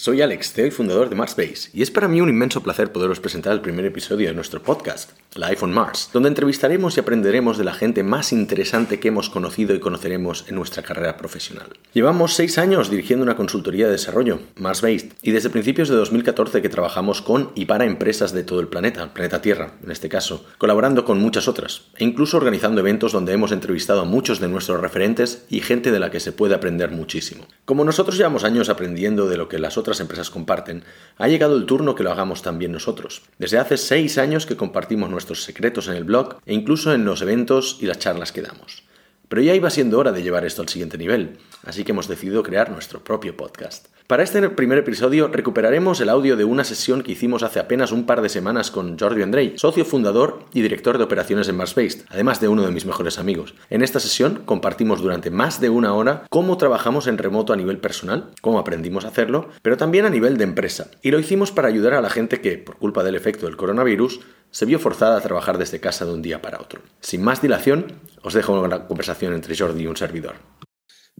Soy Alex, CEO y fundador de Marsbase, y es para mí un inmenso placer poderos presentar el primer episodio de nuestro podcast, la iPhone Mars, donde entrevistaremos y aprenderemos de la gente más interesante que hemos conocido y conoceremos en nuestra carrera profesional. Llevamos seis años dirigiendo una consultoría de desarrollo, Marsbase, y desde principios de 2014 que trabajamos con y para empresas de todo el planeta, planeta Tierra en este caso, colaborando con muchas otras, e incluso organizando eventos donde hemos entrevistado a muchos de nuestros referentes y gente de la que se puede aprender muchísimo. Como nosotros llevamos años aprendiendo de lo que las otras empresas comparten, ha llegado el turno que lo hagamos también nosotros. Desde hace seis años que compartimos nuestros secretos en el blog e incluso en los eventos y las charlas que damos. Pero ya iba siendo hora de llevar esto al siguiente nivel, así que hemos decidido crear nuestro propio podcast. Para este primer episodio recuperaremos el audio de una sesión que hicimos hace apenas un par de semanas con Jordi Andrei, socio fundador y director de operaciones en Marsbased, además de uno de mis mejores amigos. En esta sesión compartimos durante más de una hora cómo trabajamos en remoto a nivel personal, cómo aprendimos a hacerlo, pero también a nivel de empresa. Y lo hicimos para ayudar a la gente que, por culpa del efecto del coronavirus, se vio forzada a trabajar desde casa de un día para otro. Sin más dilación, os dejo la conversación entre Jordi y un servidor.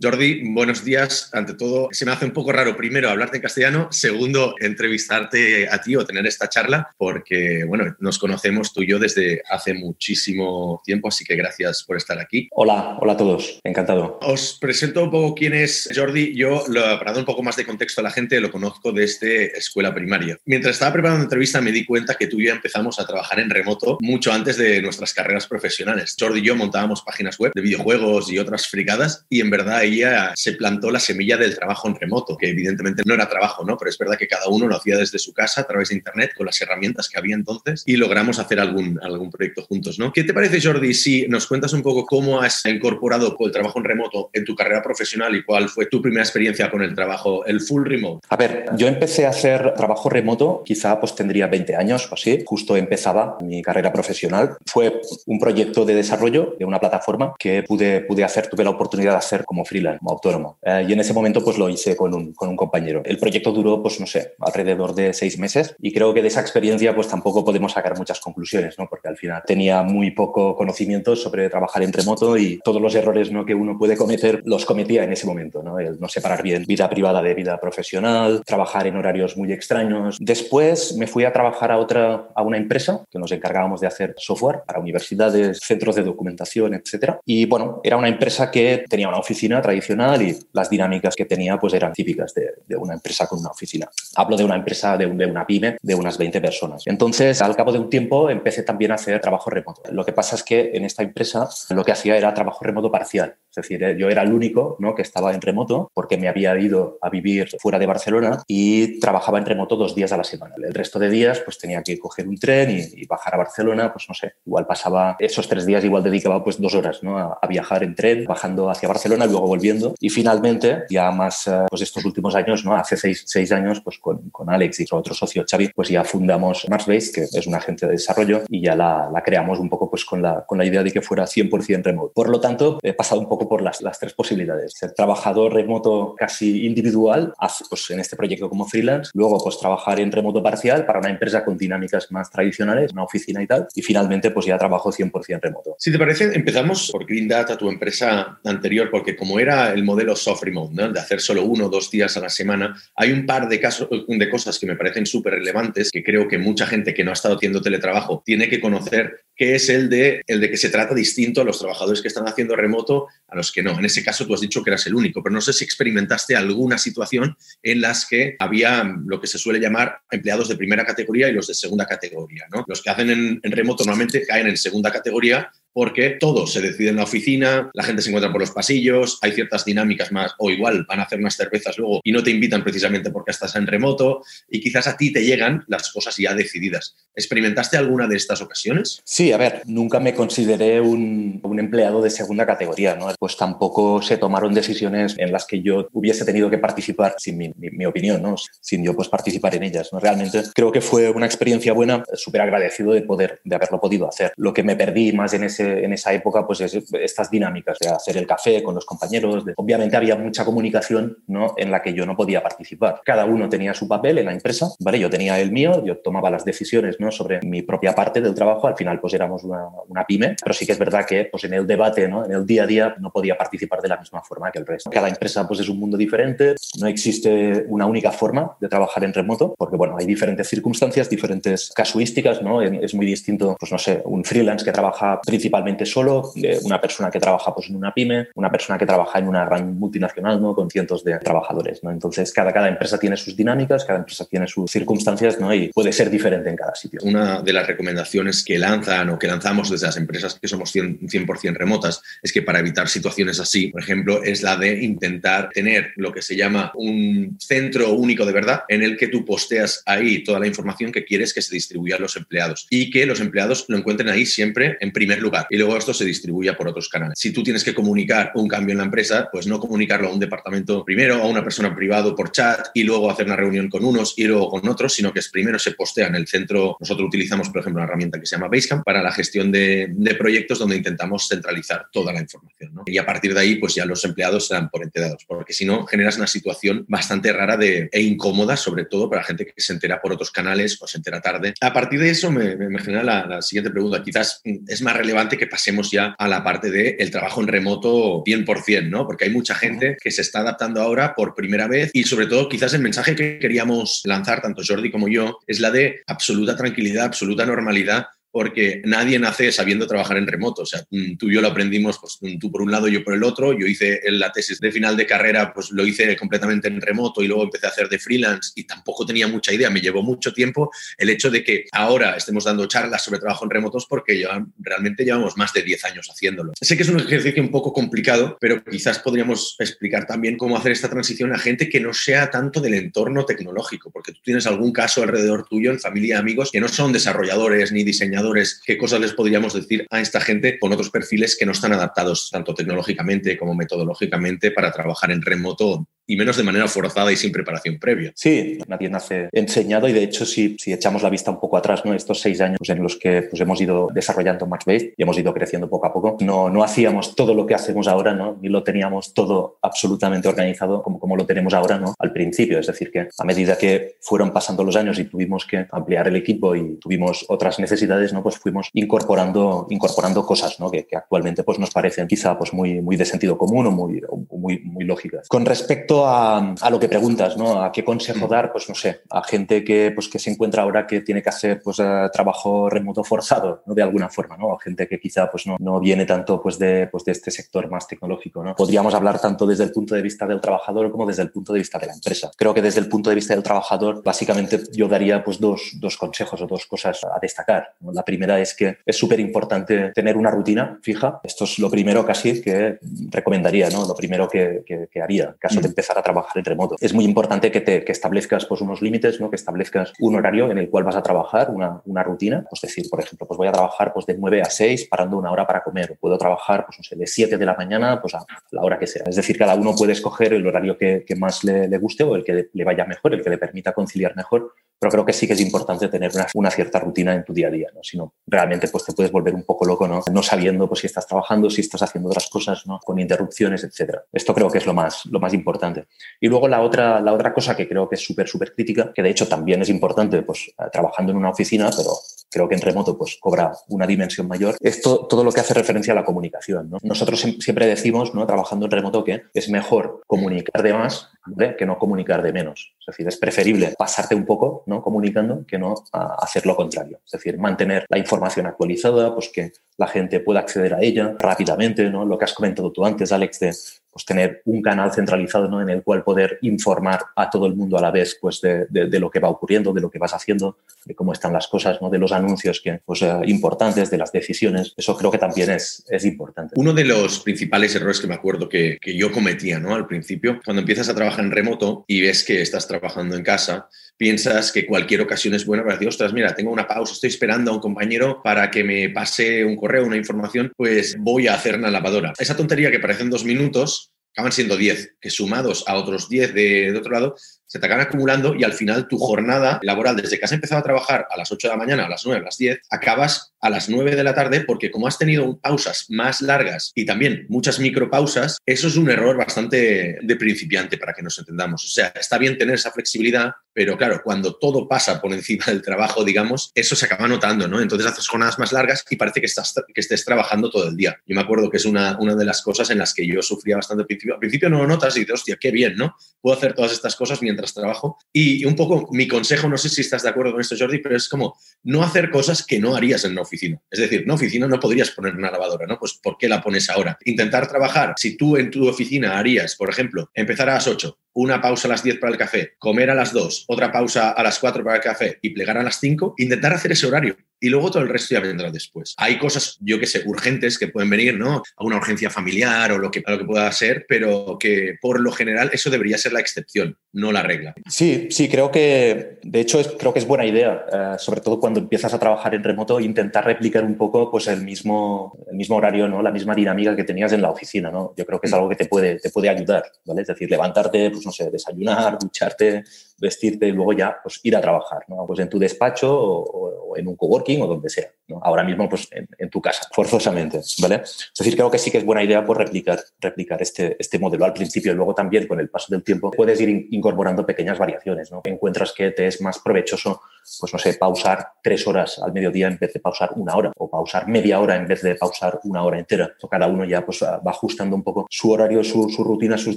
Jordi, buenos días. Ante todo, se me hace un poco raro, primero, hablarte en castellano, segundo, entrevistarte a ti o tener esta charla, porque, bueno, nos conocemos tú y yo desde hace muchísimo tiempo, así que gracias por estar aquí. Hola, hola a todos, encantado. Os presento un poco quién es Jordi. Yo, para dar un poco más de contexto a la gente, lo conozco desde escuela primaria. Mientras estaba preparando la entrevista, me di cuenta que tú y yo empezamos a trabajar en remoto mucho antes de nuestras carreras profesionales. Jordi y yo montábamos páginas web de videojuegos y otras fricadas, y en verdad ella se plantó la semilla del trabajo en remoto, que evidentemente no era trabajo, ¿no? Pero es verdad que cada uno lo hacía desde su casa a través de Internet con las herramientas que había entonces y logramos hacer algún, algún proyecto juntos, ¿no? ¿Qué te parece, Jordi, si nos cuentas un poco cómo has incorporado el trabajo en remoto en tu carrera profesional y cuál fue tu primera experiencia con el trabajo, el full remote? A ver, yo empecé a hacer trabajo remoto, quizá pues tendría 20 años o así, justo empezaba mi carrera profesional. Fue un proyecto de desarrollo de una plataforma que pude, pude hacer, tuve la oportunidad de hacer como freelance como autónomo. Eh, y en ese momento pues lo hice con un, con un, compañero. El proyecto duró, pues no sé, alrededor de seis meses y creo que de esa experiencia pues tampoco podemos sacar muchas conclusiones, ¿no? Porque al final tenía muy poco conocimiento sobre trabajar en remoto y todos los errores ¿no? que uno puede cometer los cometía en ese momento, ¿no? El no separar bien vida privada de vida profesional, trabajar en horarios muy extraños. Después me fui a trabajar a otra, a una empresa que nos encargábamos de hacer software para universidades, centros de documentación, etcétera. Y bueno, era una empresa que tenía una oficina tradicional y las dinámicas que tenía pues eran típicas de, una empresa con una oficina. Hablo de una empresa, de, de, una pyme de unas 20 personas. Entonces, al cabo de un tiempo empecé también a hacer trabajo remoto. Lo que pasa es que en esta empresa lo que hacía era trabajo remoto parcial. Es decir, eh, yo era el único ¿no? que estaba en remoto porque me había ido a vivir fuera de Barcelona y trabajaba en remoto dos días a la semana. El resto de días pues tenía que coger un tren y, y bajar a Barcelona, pues no sé, igual pasaba esos tres días, igual dedicaba pues dos horas ¿no? a, a viajar en tren, bajando hacia Barcelona luego volviendo. Y finalmente, ya más eh, pues estos últimos años, ¿no? hace seis, seis años, pues con, con, Alex y con otro socio Xavi, pues ya fundamos Marsbase, que es una agencia de desarrollo, y ya la, la creamos un poco pues con la, con la idea de que fuera 100% remoto. Por lo tanto, he pasado un poco por las, las tres posibilidades. Ser trabajador remoto casi individual, pues en este proyecto como freelance, luego pues trabajar en remoto parcial para una empresa con dinámicas más tradicionales, una oficina y tal, y finalmente pues ya trabajo 100% remoto. Si te parece, empezamos por Green Data, tu empresa anterior, porque como era el modelo soft remote, de hacer solo uno o dos días a la semana, hay un par de, casos, de cosas que me parecen súper relevantes, que creo que mucha gente que no ha estado haciendo teletrabajo tiene que conocer, que es el de, el de que se trata distinto a los trabajadores que están haciendo remoto a los que no. En ese caso tú has dicho que eras el único, pero no sé si experimentaste alguna situación en las que había lo que se suele llamar empleados de primera categoría y los de segunda categoría. ¿no? Los que hacen en, en remoto normalmente caen en segunda categoría porque todo se decide en la oficina, la gente se encuentra por los pasillos, hay ciertas dinámicas más, o igual van a hacer unas cervezas luego y no te invitan precisamente porque estás en remoto, y quizás a ti te llegan las cosas ya decididas. ¿Experimentaste alguna de estas ocasiones? Sí, a ver, nunca me consideré un, un empleado de segunda categoría, ¿no? Pues tampoco se tomaron decisiones en las que yo hubiese tenido que participar, sin mi, mi, mi opinión, ¿no? Sin yo pues participar en ellas, ¿no? Realmente creo que fue una experiencia buena, súper agradecido de poder, de haberlo podido hacer. Lo que me perdí más en ese ese, en esa época pues estas dinámicas de hacer el café con los compañeros. obviamente había mucha comunicación ¿no? en la que yo no podía participar. Cada uno tenía su papel en la empresa, ¿vale? Yo tenía el mío, yo tomaba las decisiones ¿no? sobre mi propia parte del trabajo, al final pues éramos una, una pyme, pero sí que es verdad que pues en el debate, ¿no? en el día a día, no podía participar de la misma forma que el resto. Cada empresa pues es un mundo diferente, no existe una única forma de trabajar en remoto, porque bueno, hay diferentes circunstancias, diferentes casuísticas, ¿no? Es muy distinto, pues no sé, un freelance que trabaja principalmente solo, de una persona que trabaja pues en una pyme, una persona que trabaja en una gran multinacional, ¿no? Con cientos de trabajadores, ¿no? Entonces, cada, cada empresa tiene sus dinámicas, cada empresa tiene sus circunstancias, ¿no? Y puede ser diferente en cada sitio. Una de las recomendaciones que lanzan o que lanzamos desde las empresas que somos 100%, 100 remotas es que para evitar situaciones así, por ejemplo, es la de intentar tener lo que se llama un centro único de verdad en el que tú posteas ahí toda la información que quieres que se distribuya a los empleados y que los empleados lo encuentren ahí siempre en primer lugar y luego esto se distribuya por otros canales. Si tú tienes que comunicar un cambio en la empresa, pues no comunicarlo a un departamento primero, a una persona privado por chat y luego hacer una reunión con unos y luego con otros, sino que es primero se postea en el centro. Nosotros utilizamos, por ejemplo, una herramienta que se llama Basecamp para la gestión de, proyectos donde intentamos centralizar toda la información. Y a partir de ahí, pues ya los empleados se dan por enterados, porque si no, generas una situación bastante rara de, e incómoda, sobre todo para la gente que se entera por otros canales o se entera tarde. A partir de eso me, me genera la, la, siguiente pregunta. Quizás es más relevante que pasemos ya a la parte del el trabajo en remoto 100%, ¿no? Porque hay mucha gente que se está adaptando ahora por primera vez y sobre todo quizás el mensaje que queríamos lanzar, tanto Jordi como yo, es la de absoluta tranquilidad, absoluta normalidad porque nadie nace sabiendo trabajar en remoto. O sea, mm, tú y yo lo aprendimos, pues mm, tú por un lado, yo por el otro. Yo hice la tesis de final de carrera, pues lo hice completamente en remoto y luego empecé a hacer de freelance y tampoco tenía mucha idea. Me llevó mucho tiempo el hecho de que ahora estemos dando charlas sobre trabajo en remotos porque ya realmente llevamos más de 10 años haciéndolo. Sé que es un ejercicio un poco complicado, pero quizás podríamos explicar también cómo hacer esta transición a gente que no sea tanto del entorno tecnológico, porque tú tienes algún caso alrededor tuyo en familia, amigos, que no son desarrolladores ni diseñadores qué cosas les podríamos decir a esta gente con otros perfiles que no están adaptados tanto tecnológicamente como metodológicamente para trabajar en remoto y menos de manera forzada y sin preparación previa. Sí, nadie nace enseñado y de hecho si, si echamos la vista un poco atrás, ¿no? estos seis años en los que pues, hemos ido desarrollando Matchbase y hemos ido creciendo poco a poco, no, no hacíamos todo lo que hacemos ahora, ¿no? ni lo teníamos todo absolutamente organizado como, como lo tenemos ahora ¿no? al principio. Es decir, que a medida que fueron pasando los años y tuvimos que ampliar el equipo y tuvimos otras necesidades, ¿no? pues fuimos incorporando, incorporando cosas ¿no? que, que actualmente pues, nos parecen quizá pues, muy, muy de sentido común o muy, muy, muy lógicas. Con respecto a, lo que preguntas, ¿no? ¿A qué consejo mm. dar? Pues no sé, a gente que, pues, que se encuentra ahora que tiene que hacer pues, eh, trabajo remoto forzado, ¿no? De alguna forma, ¿no? A gente que quizá pues, no, no viene tanto pues, de, pues, de este sector más tecnológico, ¿no? Podríamos hablar tanto desde el punto de vista del trabajador como desde el punto de vista de la empresa. Creo que desde el punto de vista del trabajador, básicamente yo daría pues, dos, dos consejos o dos cosas a destacar. La primera es que es súper importante tener una rutina fija. Esto es lo primero casi que recomendaría, ¿no? Lo primero que, que, haría en caso de mm. A trabajar en remoto. Es muy importante que, te, que establezcas pues, unos límites, ¿no? que establezcas un horario en el cual vas a trabajar, una, una rutina. Pues decir, por ejemplo, pues voy a trabajar pues, de 9 a 6 parando una hora para comer. Puedo trabajar pues, no sé, de 7 de la mañana pues, a la hora que sea. Es decir, cada uno puede escoger el horario que, que más le, le, guste o el que le vaya mejor, el que le permita conciliar mejor. Pero creo que sí que es importante tener una, cierta rutina en tu día a día, ¿no? Si no, realmente pues, te puedes volver un poco loco, ¿no? No sabiendo pues, si estás trabajando, si estás haciendo otras cosas, ¿no? Con interrupciones, etcétera. Esto creo que es lo más, lo más importante. Y luego la otra, la otra cosa que creo que es súper, súper crítica, que de hecho también es importante pues, eh, trabajando en una oficina, pero creo que en remoto pues cobra una dimensión mayor, es todo lo que hace referencia a la comunicación. ¿no? Nosotros siempre decimos, ¿no? trabajando en remoto, que es mejor comunicar de más que no comunicar de menos. Es decir, es preferible pasarte un poco ¿no? comunicando que no hacer lo contrario. Es decir, mantener la información actualizada, pues que la gente pueda acceder a ella rápidamente, ¿no? Lo que has comentado tú antes, Alex, de pues tener un canal centralizado ¿no? en el cual poder informar a todo el mundo a la vez pues de, de, lo que va ocurriendo, de lo que vas haciendo, de cómo están las cosas, ¿no? de los anuncios que, pues, eh, importantes, de las decisiones. Eso creo que también es, es importante. Uno de los principales errores que me acuerdo que, que yo cometía ¿no? al principio, cuando empiezas a trabajar en remoto y ves que estás trabajando en casa, piensas que cualquier ocasión es buena para decir, ostras, mira, tengo una pausa, estoy esperando a un compañero para que me pase un correo, una información, pues voy a hacer una lavadora. Esa tontería que parecen dos minutos, acaban siendo diez, que sumados a otros diez de, de otro lado, se te acaban acumulando y al final tu jornada laboral, desde que has empezado a trabajar a las 8 de la mañana, a las 9, a las 10, acabas a las 9 de la tarde porque como has tenido pausas más largas y también muchas micropausas, eso es un error bastante de principiante para que nos entendamos. O sea, está bien tener esa flexibilidad, pero claro, cuando todo pasa por encima del trabajo, digamos, eso se acaba notando, ¿no? Entonces haces jornadas más largas y parece que, estás, que estés trabajando todo el día. Yo me acuerdo que es una, una de las cosas en las que yo sufría bastante al principio. Al principio no lo notas y dices, hostia, qué bien, ¿no? Puedo hacer todas estas cosas mientras trabajo. Y un poco mi consejo, no sé si estás de acuerdo con esto, Jordi, pero es como no hacer cosas que no harías en una oficina. Es decir, en una oficina no podrías poner una lavadora, ¿no? Pues ¿por qué la pones ahora? Intentar trabajar, si tú en tu oficina harías, por ejemplo, empezar a las 8, una pausa a las 10 para el café, comer a las 2, otra pausa a las 4 para el café y plegar a las 5, intentar hacer ese horario y luego todo el resto ya vendrá después. Hay cosas, yo que sé, urgentes que pueden venir, ¿no? A una urgencia familiar o lo que, lo que pueda ser, pero que por lo general eso debería ser la excepción, no la regla. Sí, sí, creo que, de hecho, es, creo que es buena idea, eh, sobre todo cuando empiezas a trabajar en remoto, intentar replicar un poco pues, el, mismo, el mismo horario, ¿no? La misma dinámica que tenías en la oficina, ¿no? Yo creo que es algo que te puede, te puede ayudar, ¿vale? Es decir, levantarte, pues no sé, desayunar, ducharte, vestirte y luego ya pues, ir a trabajar, ¿no? Pues en tu despacho o, en un coworking o donde sea, ¿no? Ahora mismo pues en, tu casa, forzosamente, ¿vale? Es decir, creo que sí que es buena idea pues, replicar, replicar este, este modelo al principio y luego también con el paso del tiempo puedes ir incorporando pequeñas variaciones, ¿no? Encuentras que te es más provechoso pues no sé, pausar tres horas al mediodía en vez de pausar una hora o pausar media hora en vez de pausar una hora entera. cada uno ya pues va ajustando un poco su horario, su, su rutina, sus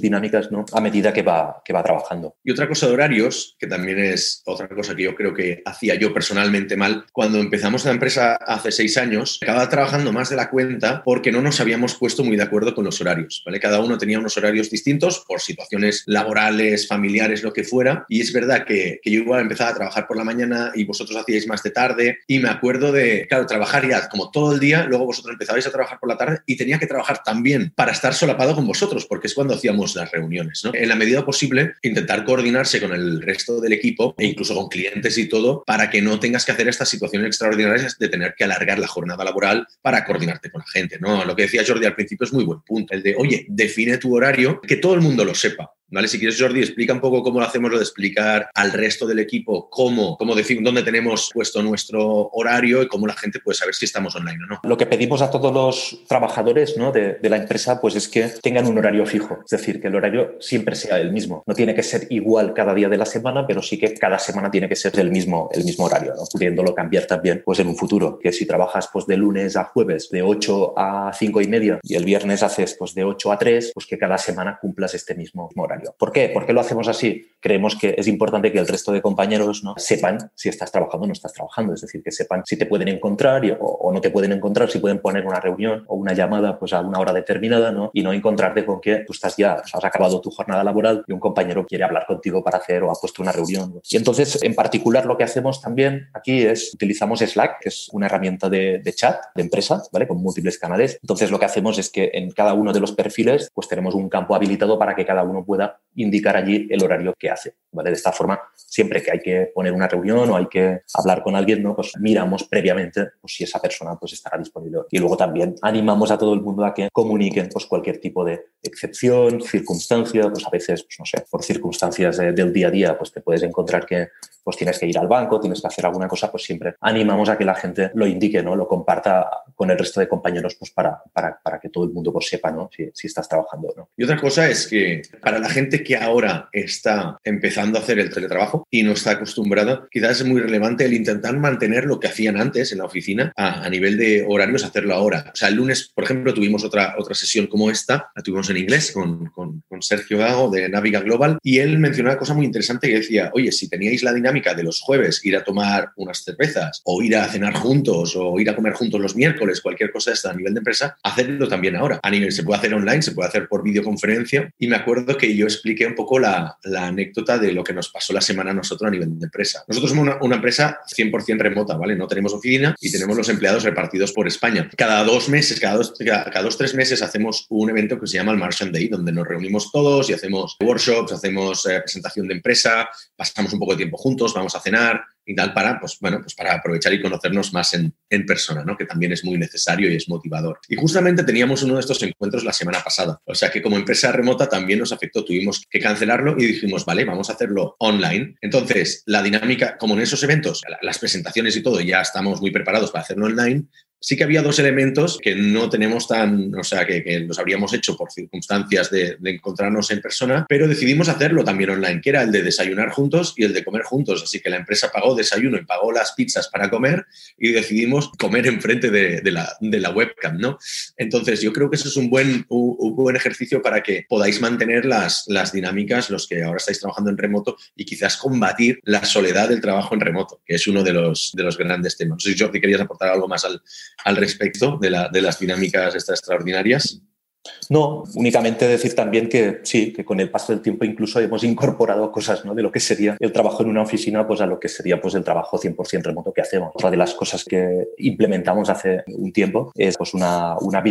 dinámicas, ¿no? A medida que va, que va trabajando. Y otra cosa de horarios, que también es otra cosa que yo creo que hacía yo personalmente mal, cuando empezamos la empresa hace seis años, acababa trabajando más de la cuenta porque no nos habíamos puesto muy de acuerdo con los horarios, ¿vale? Cada uno tenía unos horarios distintos por situaciones laborales, familiares, lo que fuera, y es verdad que, que yo igual empezaba a trabajar por la mañana y vosotros hacíais más de tarde. Y me acuerdo de, claro, trabajar ya como todo el día, luego vosotros empezabais a trabajar por la tarde y tenía que trabajar también para estar solapado con vosotros, porque es cuando hacíamos las reuniones. ¿no? En la medida posible, intentar coordinarse con el resto del equipo e incluso con clientes y todo, para que no tengas que hacer estas situaciones extraordinarias de tener que alargar la jornada laboral para coordinarte con la gente. ¿no? Lo que decía Jordi al principio es muy buen punto, el de, oye, define tu horario, que todo el mundo lo sepa. ¿Vale? Si quieres, Jordi, explica un poco cómo lo hacemos lo de explicar al resto del equipo cómo, cómo decir, dónde tenemos puesto nuestro horario y cómo la gente puede saber si estamos online o no. Lo que pedimos a todos los trabajadores ¿no? de, la empresa pues es que tengan un horario fijo, es decir, que el horario siempre sea el mismo. No tiene que ser igual cada día de la semana, pero sí que cada semana tiene que ser el mismo, el mismo horario, ¿no? pudiéndolo cambiar también pues en un futuro. Que si trabajas pues, de lunes a jueves de 8 a 5 y media y el viernes haces pues, de 8 a 3, pues que cada semana cumplas este mismo horario. ¿Por qué? ¿Por qué lo hacemos así? Creemos que es importante que el resto de compañeros ¿no? sepan si estás trabajando o no estás trabajando, es decir, que sepan si te pueden encontrar o, no te pueden encontrar, si pueden poner una reunión o una llamada pues, a una hora determinada ¿no? y no encontrarte con que tú estás ya, has acabado tu jornada laboral y un compañero quiere hablar contigo para hacer o ha puesto una reunión. Y entonces, en particular, lo que hacemos también aquí es utilizamos Slack, que es una herramienta de, de chat de empresa, ¿vale? Con múltiples canales. Entonces, lo que hacemos es que en cada uno de los perfiles, pues tenemos un campo habilitado para que cada uno pueda indicar allí el horario que hace. ¿Vale? De esta forma, siempre que hay que poner una reunión o hay que hablar con alguien, ¿no? pues miramos previamente pues, si esa persona pues, estará disponible. Y luego también animamos a todo el mundo a que comuniquen pues, cualquier tipo de excepción, circunstancia, pues a veces, pues, no sé, por circunstancias del día a día, pues te puedes encontrar que pues tienes que ir al banco, tienes que hacer alguna cosa, pues siempre animamos a que la gente lo indique, ¿no? Lo comparta con el resto de compañeros, pues para, para, para que todo el mundo pues, sepa, ¿no? Si, si estás trabajando o no. Y otra cosa es que para la gente que ahora está empezando a hacer el teletrabajo y no está acostumbrada, quizás es muy relevante el intentar mantener lo que hacían antes en la oficina a, a nivel de horarios, hacerlo ahora. O sea, el lunes, por ejemplo, tuvimos otra, otra sesión como esta, la tuvimos en inglés con, con, con Sergio Gago de Naviga Global y él mencionó una cosa muy interesante que decía, oye, si teníais la dinámica de los jueves, ir a tomar unas cervezas o ir a cenar juntos o ir a comer juntos los miércoles, cualquier cosa esta a nivel de empresa, hacerlo también ahora. A nivel, se puede hacer online, se puede hacer por videoconferencia y me acuerdo que yo expliqué un poco la, la anécdota de lo que nos pasó la semana a nosotros a nivel de empresa. Nosotros somos una, una empresa 100% remota, ¿vale? No tenemos oficina y tenemos los empleados repartidos por España. Cada dos meses, cada dos, cada, dos, tres meses hacemos un evento que se llama el Martian Day, donde nos reunimos todos y hacemos workshops, hacemos eh, presentación de empresa, pasamos un poco de tiempo juntos, vamos a cenar, y tal para, pues, bueno, pues para aprovechar y conocernos más en, en persona, ¿no? que también es muy necesario y es motivador. Y justamente teníamos uno de estos encuentros la semana pasada, o sea que como empresa remota también nos afectó, tuvimos que cancelarlo y dijimos, vale, vamos a hacerlo online. Entonces, la dinámica, como en esos eventos, las presentaciones y todo, ya estamos muy preparados para hacerlo online, sí que había dos elementos que no tenemos tan, o sea, que, los habríamos hecho por circunstancias de, encontrarnos en persona, pero decidimos hacerlo también online, que era el de desayunar juntos y el de comer juntos. Así que la empresa pagó desayuno y pagó las pizzas para comer y decidimos comer enfrente de, de, la, de la, webcam, ¿no? Entonces, yo creo que eso es un buen, un, buen ejercicio para que podáis mantener las, las dinámicas, los que ahora estáis trabajando en remoto y quizás combatir la soledad del trabajo en remoto, que es uno de los, de los grandes temas. No sé si Jordi querías aportar algo más al, al respecto de, la, de las dinámicas extraordinarias. No, únicamente decir también que sí, que con el paso del tiempo incluso hemos incorporado cosas ¿no? de lo que sería el trabajo en una oficina pues a lo que sería pues el trabajo 100% remoto que hacemos. Otra de las cosas que implementamos hace un tiempo es pues una, una,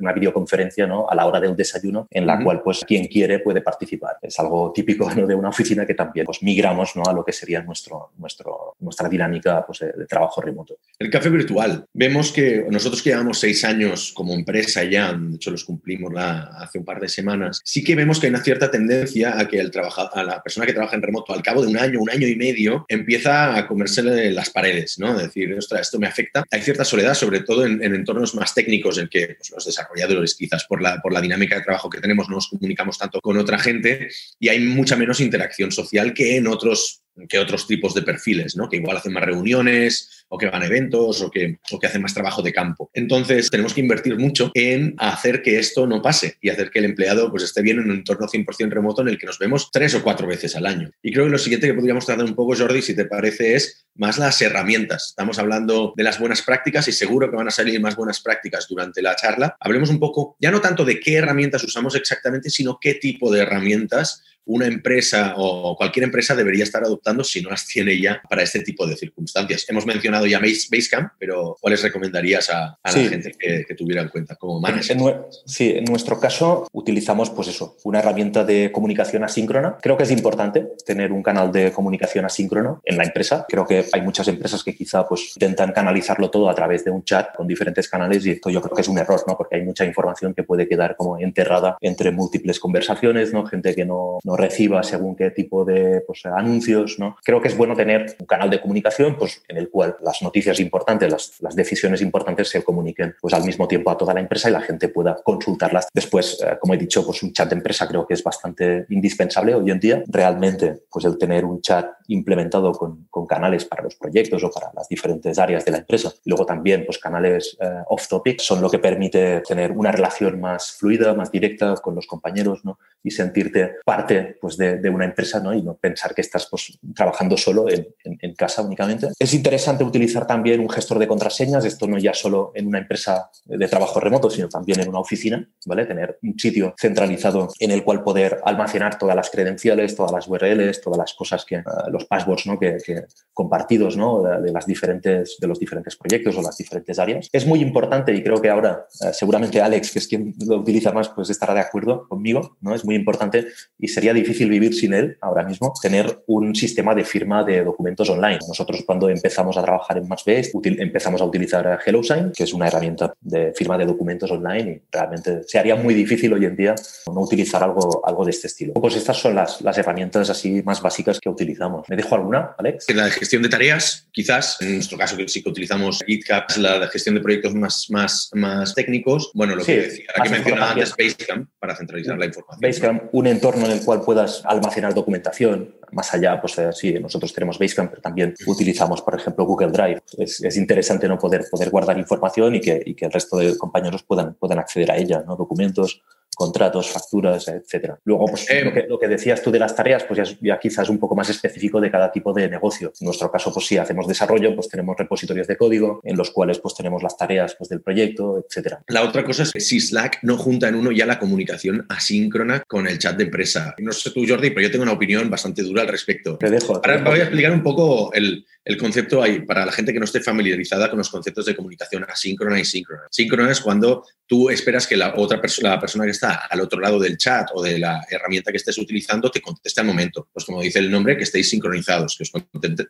una videoconferencia ¿no? a la hora del desayuno en la cual pues quien quiere puede participar. Es algo típico de una oficina que también pues migramos ¿no? a lo que sería nuestro, nuestro, nuestra dinámica pues, de, trabajo remoto. El café virtual. Vemos que nosotros que llevamos seis años como empresa ya, de hecho los cumplimos hace un par de semanas, sí que vemos que hay una cierta tendencia a que el a la persona que trabaja en remoto al cabo de un año, un año y medio, empieza a comerse las paredes, ¿no? decir, ostras, esto me afecta. Hay cierta soledad, sobre todo en, entornos más técnicos en que pues, los desarrolladores, quizás por la, por la dinámica de trabajo que tenemos, no nos comunicamos tanto con otra gente y hay mucha menos interacción social que en otros que otros tipos de perfiles, ¿no? que igual hacen más reuniones o que van a eventos o que, o que hacen más trabajo de campo. Entonces, tenemos que invertir mucho en hacer que esto no pase y hacer que el empleado pues, esté bien en un entorno 100% remoto en el que nos vemos tres o cuatro veces al año. Y creo que lo siguiente que podríamos tratar un poco, Jordi, si te parece, es más las herramientas. Estamos hablando de las buenas prácticas y seguro que van a salir más buenas prácticas durante la charla. Hablemos un poco, ya no tanto de qué herramientas usamos exactamente, sino qué tipo de herramientas una empresa o cualquier empresa debería estar adoptando si no las tiene ya para este tipo de circunstancias. Hemos mencionado ya Basecamp, pero ¿cuáles recomendarías a, la gente que, tuviera en cuenta como manager? sí, en nuestro caso utilizamos pues eso, una herramienta de comunicación asíncrona. Creo que es importante tener un canal de comunicación asíncrono en la empresa. Creo que hay muchas empresas que quizá pues intentan canalizarlo todo a través de un chat con diferentes canales y esto yo creo que es un error, ¿no? Porque hay mucha información que puede quedar como enterrada entre múltiples conversaciones, ¿no? Gente que no, no reciba según qué tipo de pues, anuncios. ¿no? Creo que es bueno tener un canal de comunicación pues, en el cual las noticias importantes, las, decisiones importantes se comuniquen pues, al mismo tiempo a toda la empresa y la gente pueda consultarlas. Después, eh, como he dicho, pues, un chat de empresa creo que es bastante indispensable hoy en día. Realmente, pues el tener un chat implementado con, con canales para los proyectos o para las diferentes áreas de la empresa. Luego también pues, canales eh, off-topic son lo que permite tener una relación más fluida, más directa con los compañeros ¿no? y sentirte parte pues, de, una empresa ¿no? y no pensar que estás pues, trabajando solo en, en, casa únicamente. Es interesante utilizar también un gestor de contraseñas, esto no ya solo en una empresa de trabajo remoto, sino también en una oficina, ¿vale? Tener un sitio centralizado en el cual poder almacenar todas las credenciales, todas las URLs, todas las cosas que, uh, los passwords ¿no? que, que compartidos ¿no? de, las diferentes, de los diferentes proyectos o las diferentes áreas. Es muy importante y creo que ahora uh, seguramente Alex, que es quien lo utiliza más, pues estará de acuerdo conmigo, ¿no? Es muy importante y sería difícil vivir sin él ahora mismo, tener un sistema de firma de documentos online. Nosotros cuando empezamos a trabajar en MassBase empezamos a utilizar HelloSign, que es una herramienta de firma de documentos online y realmente se haría muy difícil hoy en día no utilizar algo, algo de este estilo. Pues estas son las, las herramientas así más básicas que utilizamos. ¿Me dejo alguna, Alex? La gestión de tareas, quizás, en nuestro caso que sí que utilizamos GitHub, la gestión de proyectos más, más, más técnicos. Bueno, lo que decía, la que mencionaba antes, Basecamp, para centralizar la información. Basecamp, un entorno en el cual puedas almacenar documentación. Más allá, pues eh, sí, nosotros tenemos Basecamp, pero también utilizamos, por ejemplo, Google Drive. Es, es interesante no poder, poder guardar información y que, y que, el resto de compañeros puedan, puedan acceder a ella, ¿no? documentos, contratos, facturas, etcétera. Luego, pues, eh, lo, que, lo, que, decías tú de las tareas, pues ya, ya, quizás un poco más específico de cada tipo de negocio. En nuestro caso, pues si hacemos desarrollo, pues tenemos repositorios de código en los cuales pues tenemos las tareas pues, del proyecto, etcétera. La otra cosa es que si Slack no junta en uno ya la comunicación asíncrona con el chat de empresa. No sé tú, Jordi, pero yo tengo una opinión bastante dura al respecto. Te dejo. Ahora voy a explicar un poco el, el concepto ahí, para la gente que no esté familiarizada con los conceptos de comunicación asíncrona y síncrona. Síncrona es cuando tú esperas que la otra persona, la persona que está está al otro lado del chat o de la herramienta que estés utilizando te conteste al momento. Pues como dice el nombre, que estéis sincronizados, que os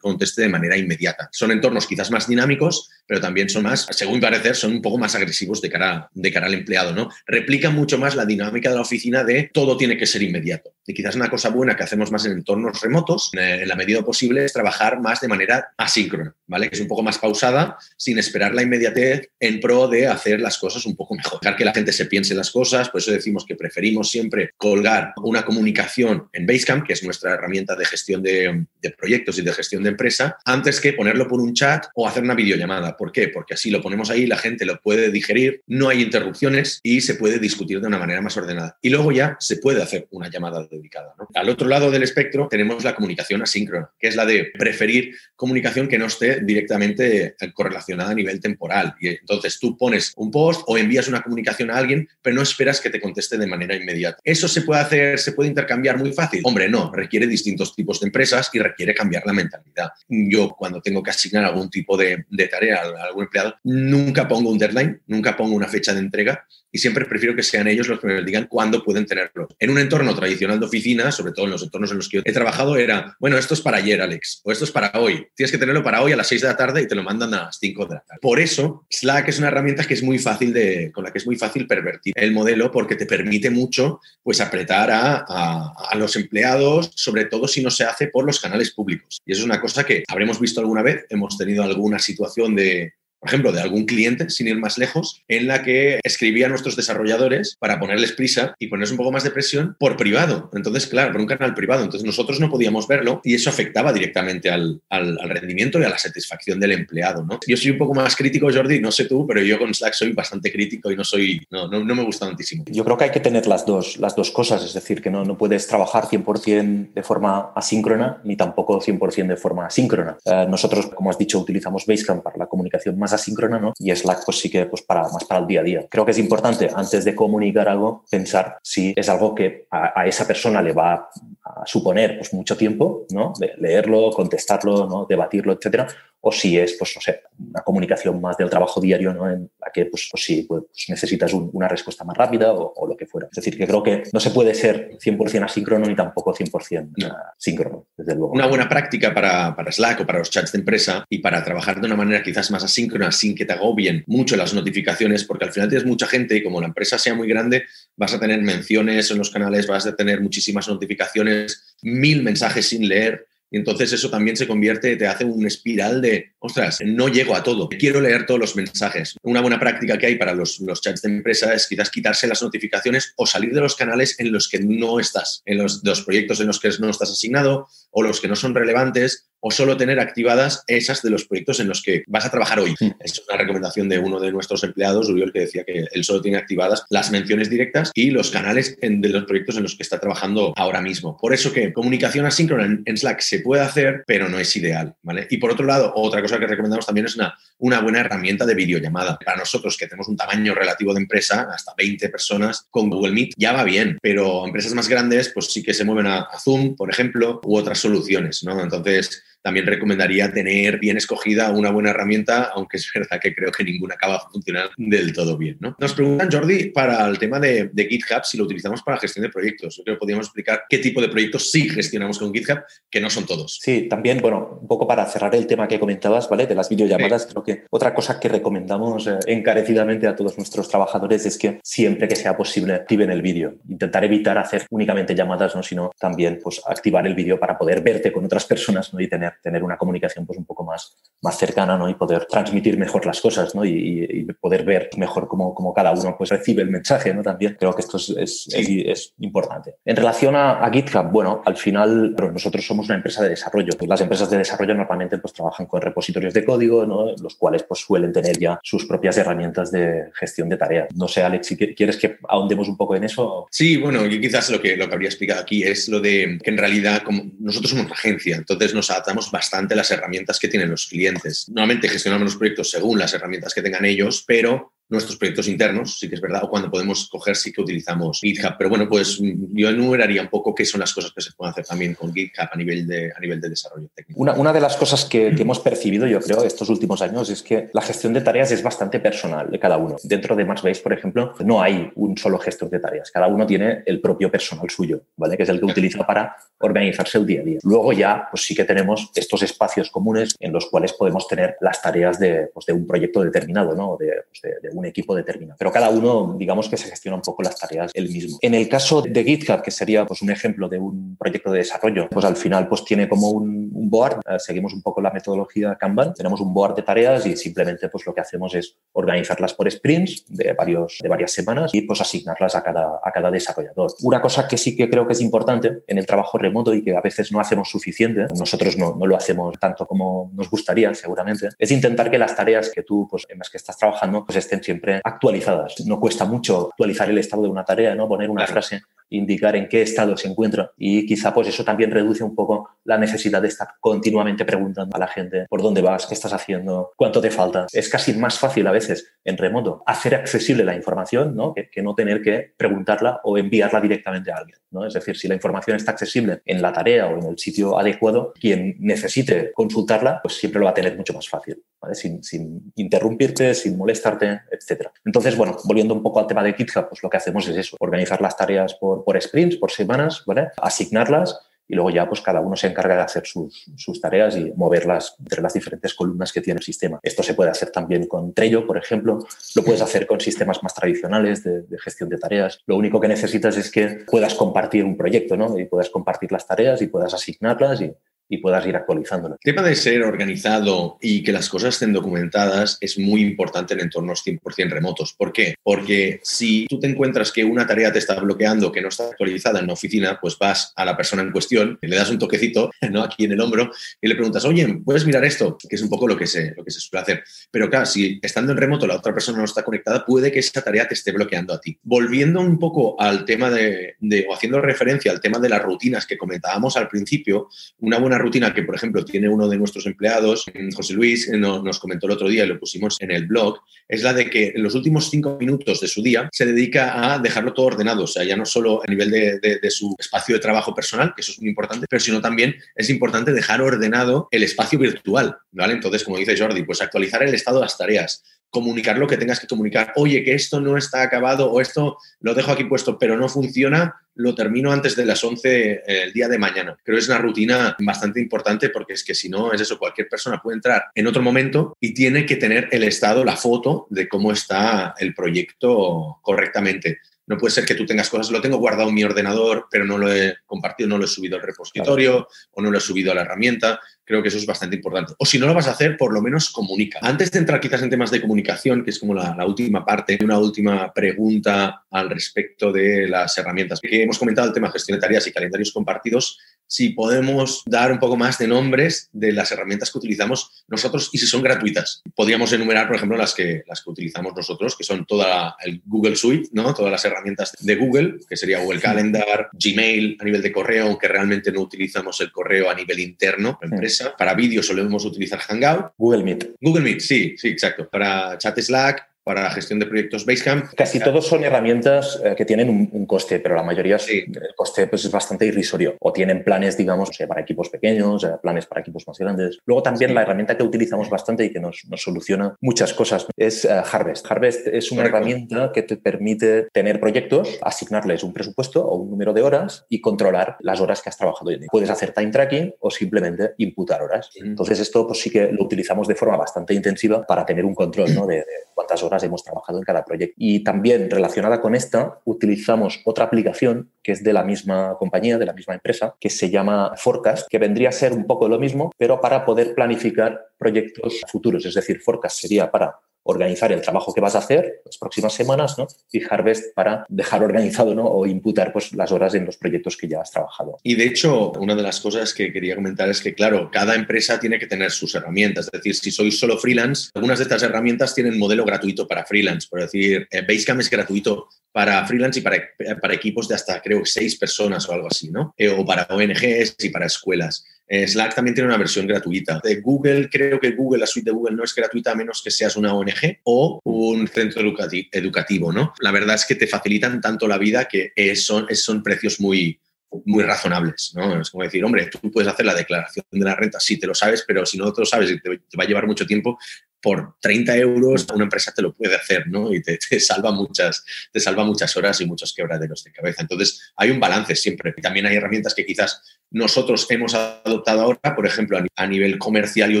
conteste de manera inmediata. Son entornos quizás más dinámicos, pero también son más, según parecer, son un poco más agresivos de cara, de cara al empleado, ¿no? Replican mucho más la dinámica de la oficina de todo tiene que ser inmediato. Y quizás una cosa buena que hacemos más en entornos remotos, eh, en la medida posible, es trabajar más de manera asíncrona, ¿vale? Que es un poco más pausada, sin esperar la inmediatez en pro de hacer las cosas un poco mejor. Dejar que la gente se piense las cosas, por eso decimos que preferimos siempre colgar una comunicación en Basecamp, que es nuestra herramienta de gestión de, de proyectos y de gestión de empresa, antes que ponerlo por un chat o hacer una videollamada. ¿Por qué? Porque así lo ponemos ahí, la gente lo puede digerir, no hay interrupciones y se puede discutir de una manera más ordenada. Y luego ya se puede hacer una llamada dedicada. Al otro lado del espectro tenemos la comunicación asíncrona, que es la de preferir comunicación que no esté directamente correlacionada a nivel temporal. Y entonces tú pones un post o envías una comunicación a alguien, pero no esperas que te conteste de manera inmediata. ¿Eso se puede hacer, se puede intercambiar muy fácil? Hombre, no, requiere distintos tipos de empresas y requiere cambiar la mentalidad. Yo cuando tengo que asignar algún tipo de, de tarea a algún empleado, nunca pongo un deadline, nunca pongo una fecha de entrega y siempre prefiero que sean ellos los que me digan cuándo pueden tenerlo. En un entorno tradicional de oficina, sobre todo en los entornos en los que yo he trabajado, era, bueno, esto es para ayer, Alex, o esto es para hoy. Tienes que tenerlo para hoy a las 6 de la tarde y te lo mandan a las 5 de la tarde. Por eso, Slack es una herramienta que es muy fácil de, con la que es muy fácil pervertir el modelo porque te permite mucho pues apretar a, a, a los empleados, sobre todo si no se hace por los canales públicos. Y eso es una cosa que habremos visto alguna vez, hemos tenido alguna situación de, por ejemplo, de algún cliente, sin ir más lejos, en la que escribía a nuestros desarrolladores para ponerles prisa y ponerles un poco más de presión por privado. Entonces, claro, por un canal privado. Entonces, nosotros no podíamos verlo y eso afectaba directamente al, al, al rendimiento y a la satisfacción del empleado. ¿no? Yo soy un poco más crítico, Jordi, no sé tú, pero yo con Slack soy bastante crítico y no soy, no, no, no me gusta tantísimo. Yo creo que hay que tener las dos, las dos cosas, es decir, que no, no puedes trabajar 100% de forma asíncrona ni tampoco 100% de forma asíncrona. Eh, nosotros, como has dicho, utilizamos Basecamp para la comunicación más asíncrona, ¿no? Y Slack pues sí que pues para, más para el día a día. Creo que es importante, antes de comunicar algo, pensar si es algo que a, a esa persona le va a, suponer pues mucho tiempo, ¿no? De leerlo, contestarlo, ¿no? Debatirlo, etcétera, o si es, pues, no sé, una comunicación más del trabajo diario, ¿no? En la que, pues, pues sí, pues, necesitas un, una respuesta más rápida o, o, lo que fuera. Es decir, que creo que no se puede ser 100% asíncrono ni tampoco 100% no. síncrono, desde luego. Una buena práctica para, para Slack o para los chats de empresa y para trabajar de una manera quizás más asíncrona sin que te agobien mucho las notificaciones, porque al final tienes mucha gente y como la empresa sea muy grande, vas a tener menciones en los canales, vas a tener muchísimas notificaciones, mil mensajes sin leer y entonces eso también se convierte, te hace un espiral de, ostras, no llego a todo, quiero leer todos los mensajes. Una buena práctica que hay para los, los chats de empresa es quizás quitarse las notificaciones o salir de los canales en los que no estás, en los, los proyectos en los que no estás asignado o los que no son relevantes o solo tener activadas esas de los proyectos en los que vas a trabajar hoy. Es una recomendación de uno de nuestros empleados, Uriol, que decía que él solo tiene activadas las menciones directas y los canales en, de los proyectos en los que está trabajando ahora mismo. Por eso que comunicación asíncrona en, en, Slack se puede hacer, pero no es ideal. ¿vale? Y por otro lado, otra cosa que recomendamos también es una, una buena herramienta de videollamada. Para nosotros que tenemos un tamaño relativo de empresa, hasta 20 personas con Google Meet, ya va bien, pero empresas más grandes pues sí que se mueven a, a Zoom, por ejemplo, u otras soluciones. ¿no? Entonces, también recomendaría tener bien escogida una buena herramienta, aunque es verdad que creo que ninguna acaba de funcionar del todo bien. ¿no? Nos preguntan, Jordi, para el tema de, de, GitHub, si lo utilizamos para gestión de proyectos. Yo creo que podríamos explicar qué tipo de proyectos sí gestionamos con GitHub, que no son todos. Sí, también, bueno, un poco para cerrar el tema que comentabas, ¿vale? De las videollamadas, sí. creo que otra cosa que recomendamos eh, encarecidamente a todos nuestros trabajadores es que siempre que sea posible activen el vídeo. Intentar evitar hacer únicamente llamadas, ¿no? Sino también, pues, activar el vídeo para poder verte con otras personas, ¿no? Y tener tener una comunicación pues un poco más, más cercana ¿no? y poder transmitir mejor las cosas ¿no? y, y poder ver mejor cómo, cómo, cada uno pues recibe el mensaje ¿no? también. Creo que esto es, es, sí. es, es importante. En relación a, a, GitHub, bueno, al final nosotros somos una empresa de desarrollo. Las empresas de desarrollo normalmente pues trabajan con repositorios de código, ¿no? los cuales pues suelen tener ya sus propias herramientas de gestión de tareas. No sé, Alex, si quieres que ahondemos un poco en eso. Sí, bueno, yo quizás lo que, lo que habría explicado aquí es lo de que en realidad como nosotros somos una agencia, entonces nos adaptamos bastante las herramientas que tienen los clientes. Normalmente gestionamos los proyectos según las herramientas que tengan ellos, pero nuestros proyectos internos, sí que es verdad, o cuando podemos coger sí que utilizamos GitHub. Pero bueno, pues yo enumeraría un poco qué son las cosas que se pueden hacer también con GitHub a nivel de, a nivel de desarrollo técnico. Una, una de las cosas que, que, hemos percibido, yo creo, estos últimos años es que la gestión de tareas es bastante personal de cada uno. Dentro de Marsbase, por ejemplo, no hay un solo gestor de tareas. Cada uno tiene el propio personal suyo, ¿vale? Que es el que utiliza para organizarse el día a día. Luego ya, pues sí que tenemos estos espacios comunes en los cuales podemos tener las tareas de, pues, de un proyecto determinado, ¿no? De, pues de, de, un equipo determinado. Pero cada uno, digamos que se gestiona un poco las tareas él mismo. En el caso de GitHub, que sería pues, un ejemplo de un proyecto de desarrollo, pues al final pues tiene como un, un board, eh, seguimos un poco la metodología Kanban, tenemos un board de tareas y simplemente pues lo que hacemos es organizarlas por sprints de, varios, de varias semanas y pues asignarlas a cada, a cada desarrollador. Una cosa que sí que creo que es importante en el trabajo remoto y que a veces no hacemos suficiente, nosotros no, no lo hacemos tanto como nos gustaría seguramente, es intentar que las tareas que tú, pues, en las que estás trabajando, pues estén siempre actualizadas. No cuesta mucho actualizar el estado de una tarea, ¿no? Poner una claro. frase indicar en qué estado se encuentra y quizá pues eso también reduce un poco la necesidad de estar continuamente preguntando a la gente por dónde vas, qué estás haciendo, cuánto te falta. Es casi más fácil a veces en remoto hacer accesible la información ¿no? Que, no tener que preguntarla o enviarla directamente a alguien. ¿no? Es decir, si la información está accesible en la tarea o en el sitio adecuado, quien necesite consultarla pues siempre lo va a tener mucho más fácil, sin, sin interrumpirte, sin molestarte, etc. Entonces, bueno, volviendo un poco al tema de GitHub, pues lo que hacemos es eso, organizar las tareas por, por sprints, por semanas, asignarlas y luego ya pues cada uno se encarga de hacer sus, sus, tareas y moverlas entre las diferentes columnas que tiene el sistema. Esto se puede hacer también con Trello, por ejemplo, lo puedes hacer con sistemas más tradicionales de, de, gestión de tareas. Lo único que necesitas es que puedas compartir un proyecto, ¿no? Y puedas compartir las tareas y puedas asignarlas y, y puedas ir actualizándola. El tema de ser organizado y que las cosas estén documentadas es muy importante en entornos 100% remotos. ¿Por qué? Porque si tú te encuentras que una tarea te está bloqueando, que no está actualizada en la oficina, pues vas a la persona en cuestión, le das un toquecito ¿no? aquí en el hombro y le preguntas, oye, ¿puedes mirar esto? Que es un poco lo que se, lo que se suele hacer. Pero claro, si estando en remoto la otra persona no está conectada, puede que esa tarea te esté bloqueando a ti. Volviendo un poco al tema de, de o haciendo referencia al tema de las rutinas que comentábamos al principio, una buena rutina que, por ejemplo, tiene uno de nuestros empleados, José Luis, nos comentó el otro día y lo pusimos en el blog, es la de que en los últimos cinco minutos de su día se dedica a dejarlo todo ordenado, o sea, ya no solo a nivel de su espacio de trabajo personal, que eso es muy importante, pero sino también es importante dejar ordenado el espacio virtual, ¿vale? Entonces, como dice Jordi, pues actualizar el estado de las tareas, comunicar lo que tengas que comunicar. Oye, que esto no está acabado o esto lo dejo aquí puesto, pero no funciona, lo termino antes de las 11 eh, el día de mañana. Creo que es una rutina bastante importante porque es que si no, es eso, cualquier persona puede entrar en otro momento y tiene que tener el estado, la foto de cómo está el proyecto correctamente. No puede ser que tú tengas cosas, lo tengo guardado en mi ordenador, pero no lo he compartido, no lo he subido al repositorio claro. o no lo he subido a la herramienta. Creo que eso es bastante importante. O si no lo vas a hacer, por lo menos comunica. Antes de entrar quizás en temas de comunicación, que es como la, última parte, una última pregunta al respecto de las herramientas. Que hemos comentado el tema gestión de tareas y calendarios compartidos. Si podemos dar un poco más de nombres de las herramientas que utilizamos nosotros y si son gratuitas. Podríamos enumerar, por ejemplo, las que, las que utilizamos nosotros, que son toda el Google Suite, ¿no? todas las herramientas de Google, que sería Google Calendar, Gmail a nivel de correo, aunque realmente no utilizamos el correo a nivel interno, la empresa. Para vídeo solemos utilizar Hangout. Google Meet. Google Meet, sí, sí, exacto. Para chat Slack, para la gestión de proyectos Basecamp. Casi todos son herramientas eh, que tienen un, un, coste, pero la mayoría sí. el coste pues, es bastante irrisorio. O tienen planes, digamos, para equipos pequeños, eh, planes para equipos más grandes. Luego también sí. la herramienta que utilizamos bastante y que nos, nos soluciona muchas cosas es uh, Harvest. Harvest es una Correcto. herramienta que te permite tener proyectos, asignarles un presupuesto o un número de horas y controlar las horas que has trabajado. Puedes hacer time tracking o simplemente imputar horas. Entonces esto pues sí que lo utilizamos de forma bastante intensiva para tener un control ¿no? de, de cuántas horas hemos trabajado en cada proyecto. Y también relacionada con esta, utilizamos otra aplicación que es de la misma compañía, de la misma empresa, que se llama Forecast, que vendría a ser un poco lo mismo, pero para poder planificar proyectos futuros. Es decir, Forecast sería para organizar el trabajo que vas a hacer las próximas semanas ¿no? y Harvest para dejar organizado ¿no? o imputar pues, las horas en los proyectos que ya has trabajado. Y de hecho, una de las cosas que quería comentar es que, claro, cada empresa tiene que tener sus herramientas. Es decir, si sois solo freelance, algunas de estas herramientas tienen modelo gratuito para freelance. Por decir, eh, Basecamp es gratuito para freelance y para, para equipos de hasta, creo, seis personas o algo así, ¿no? Eh, o para ONGs y para escuelas. Eh, Slack también tiene una versión gratuita. De Google, creo que Google, la suite de Google no es gratuita a menos que seas una ONG o un centro educativo, ¿no? La verdad es que te facilitan tanto la vida que son, son precios muy, muy razonables, ¿no? Es como decir, hombre, tú puedes hacer la declaración de la renta, sí, te lo sabes, pero si no te lo sabes te, va a llevar mucho tiempo, por 30 euros una empresa te lo puede hacer, ¿no? Y te, salva muchas, te salva muchas horas y muchos quebraderos de cabeza. Entonces, hay un balance siempre. También hay herramientas que quizás nosotros hemos adoptado ahora, por ejemplo, a nivel comercial, yo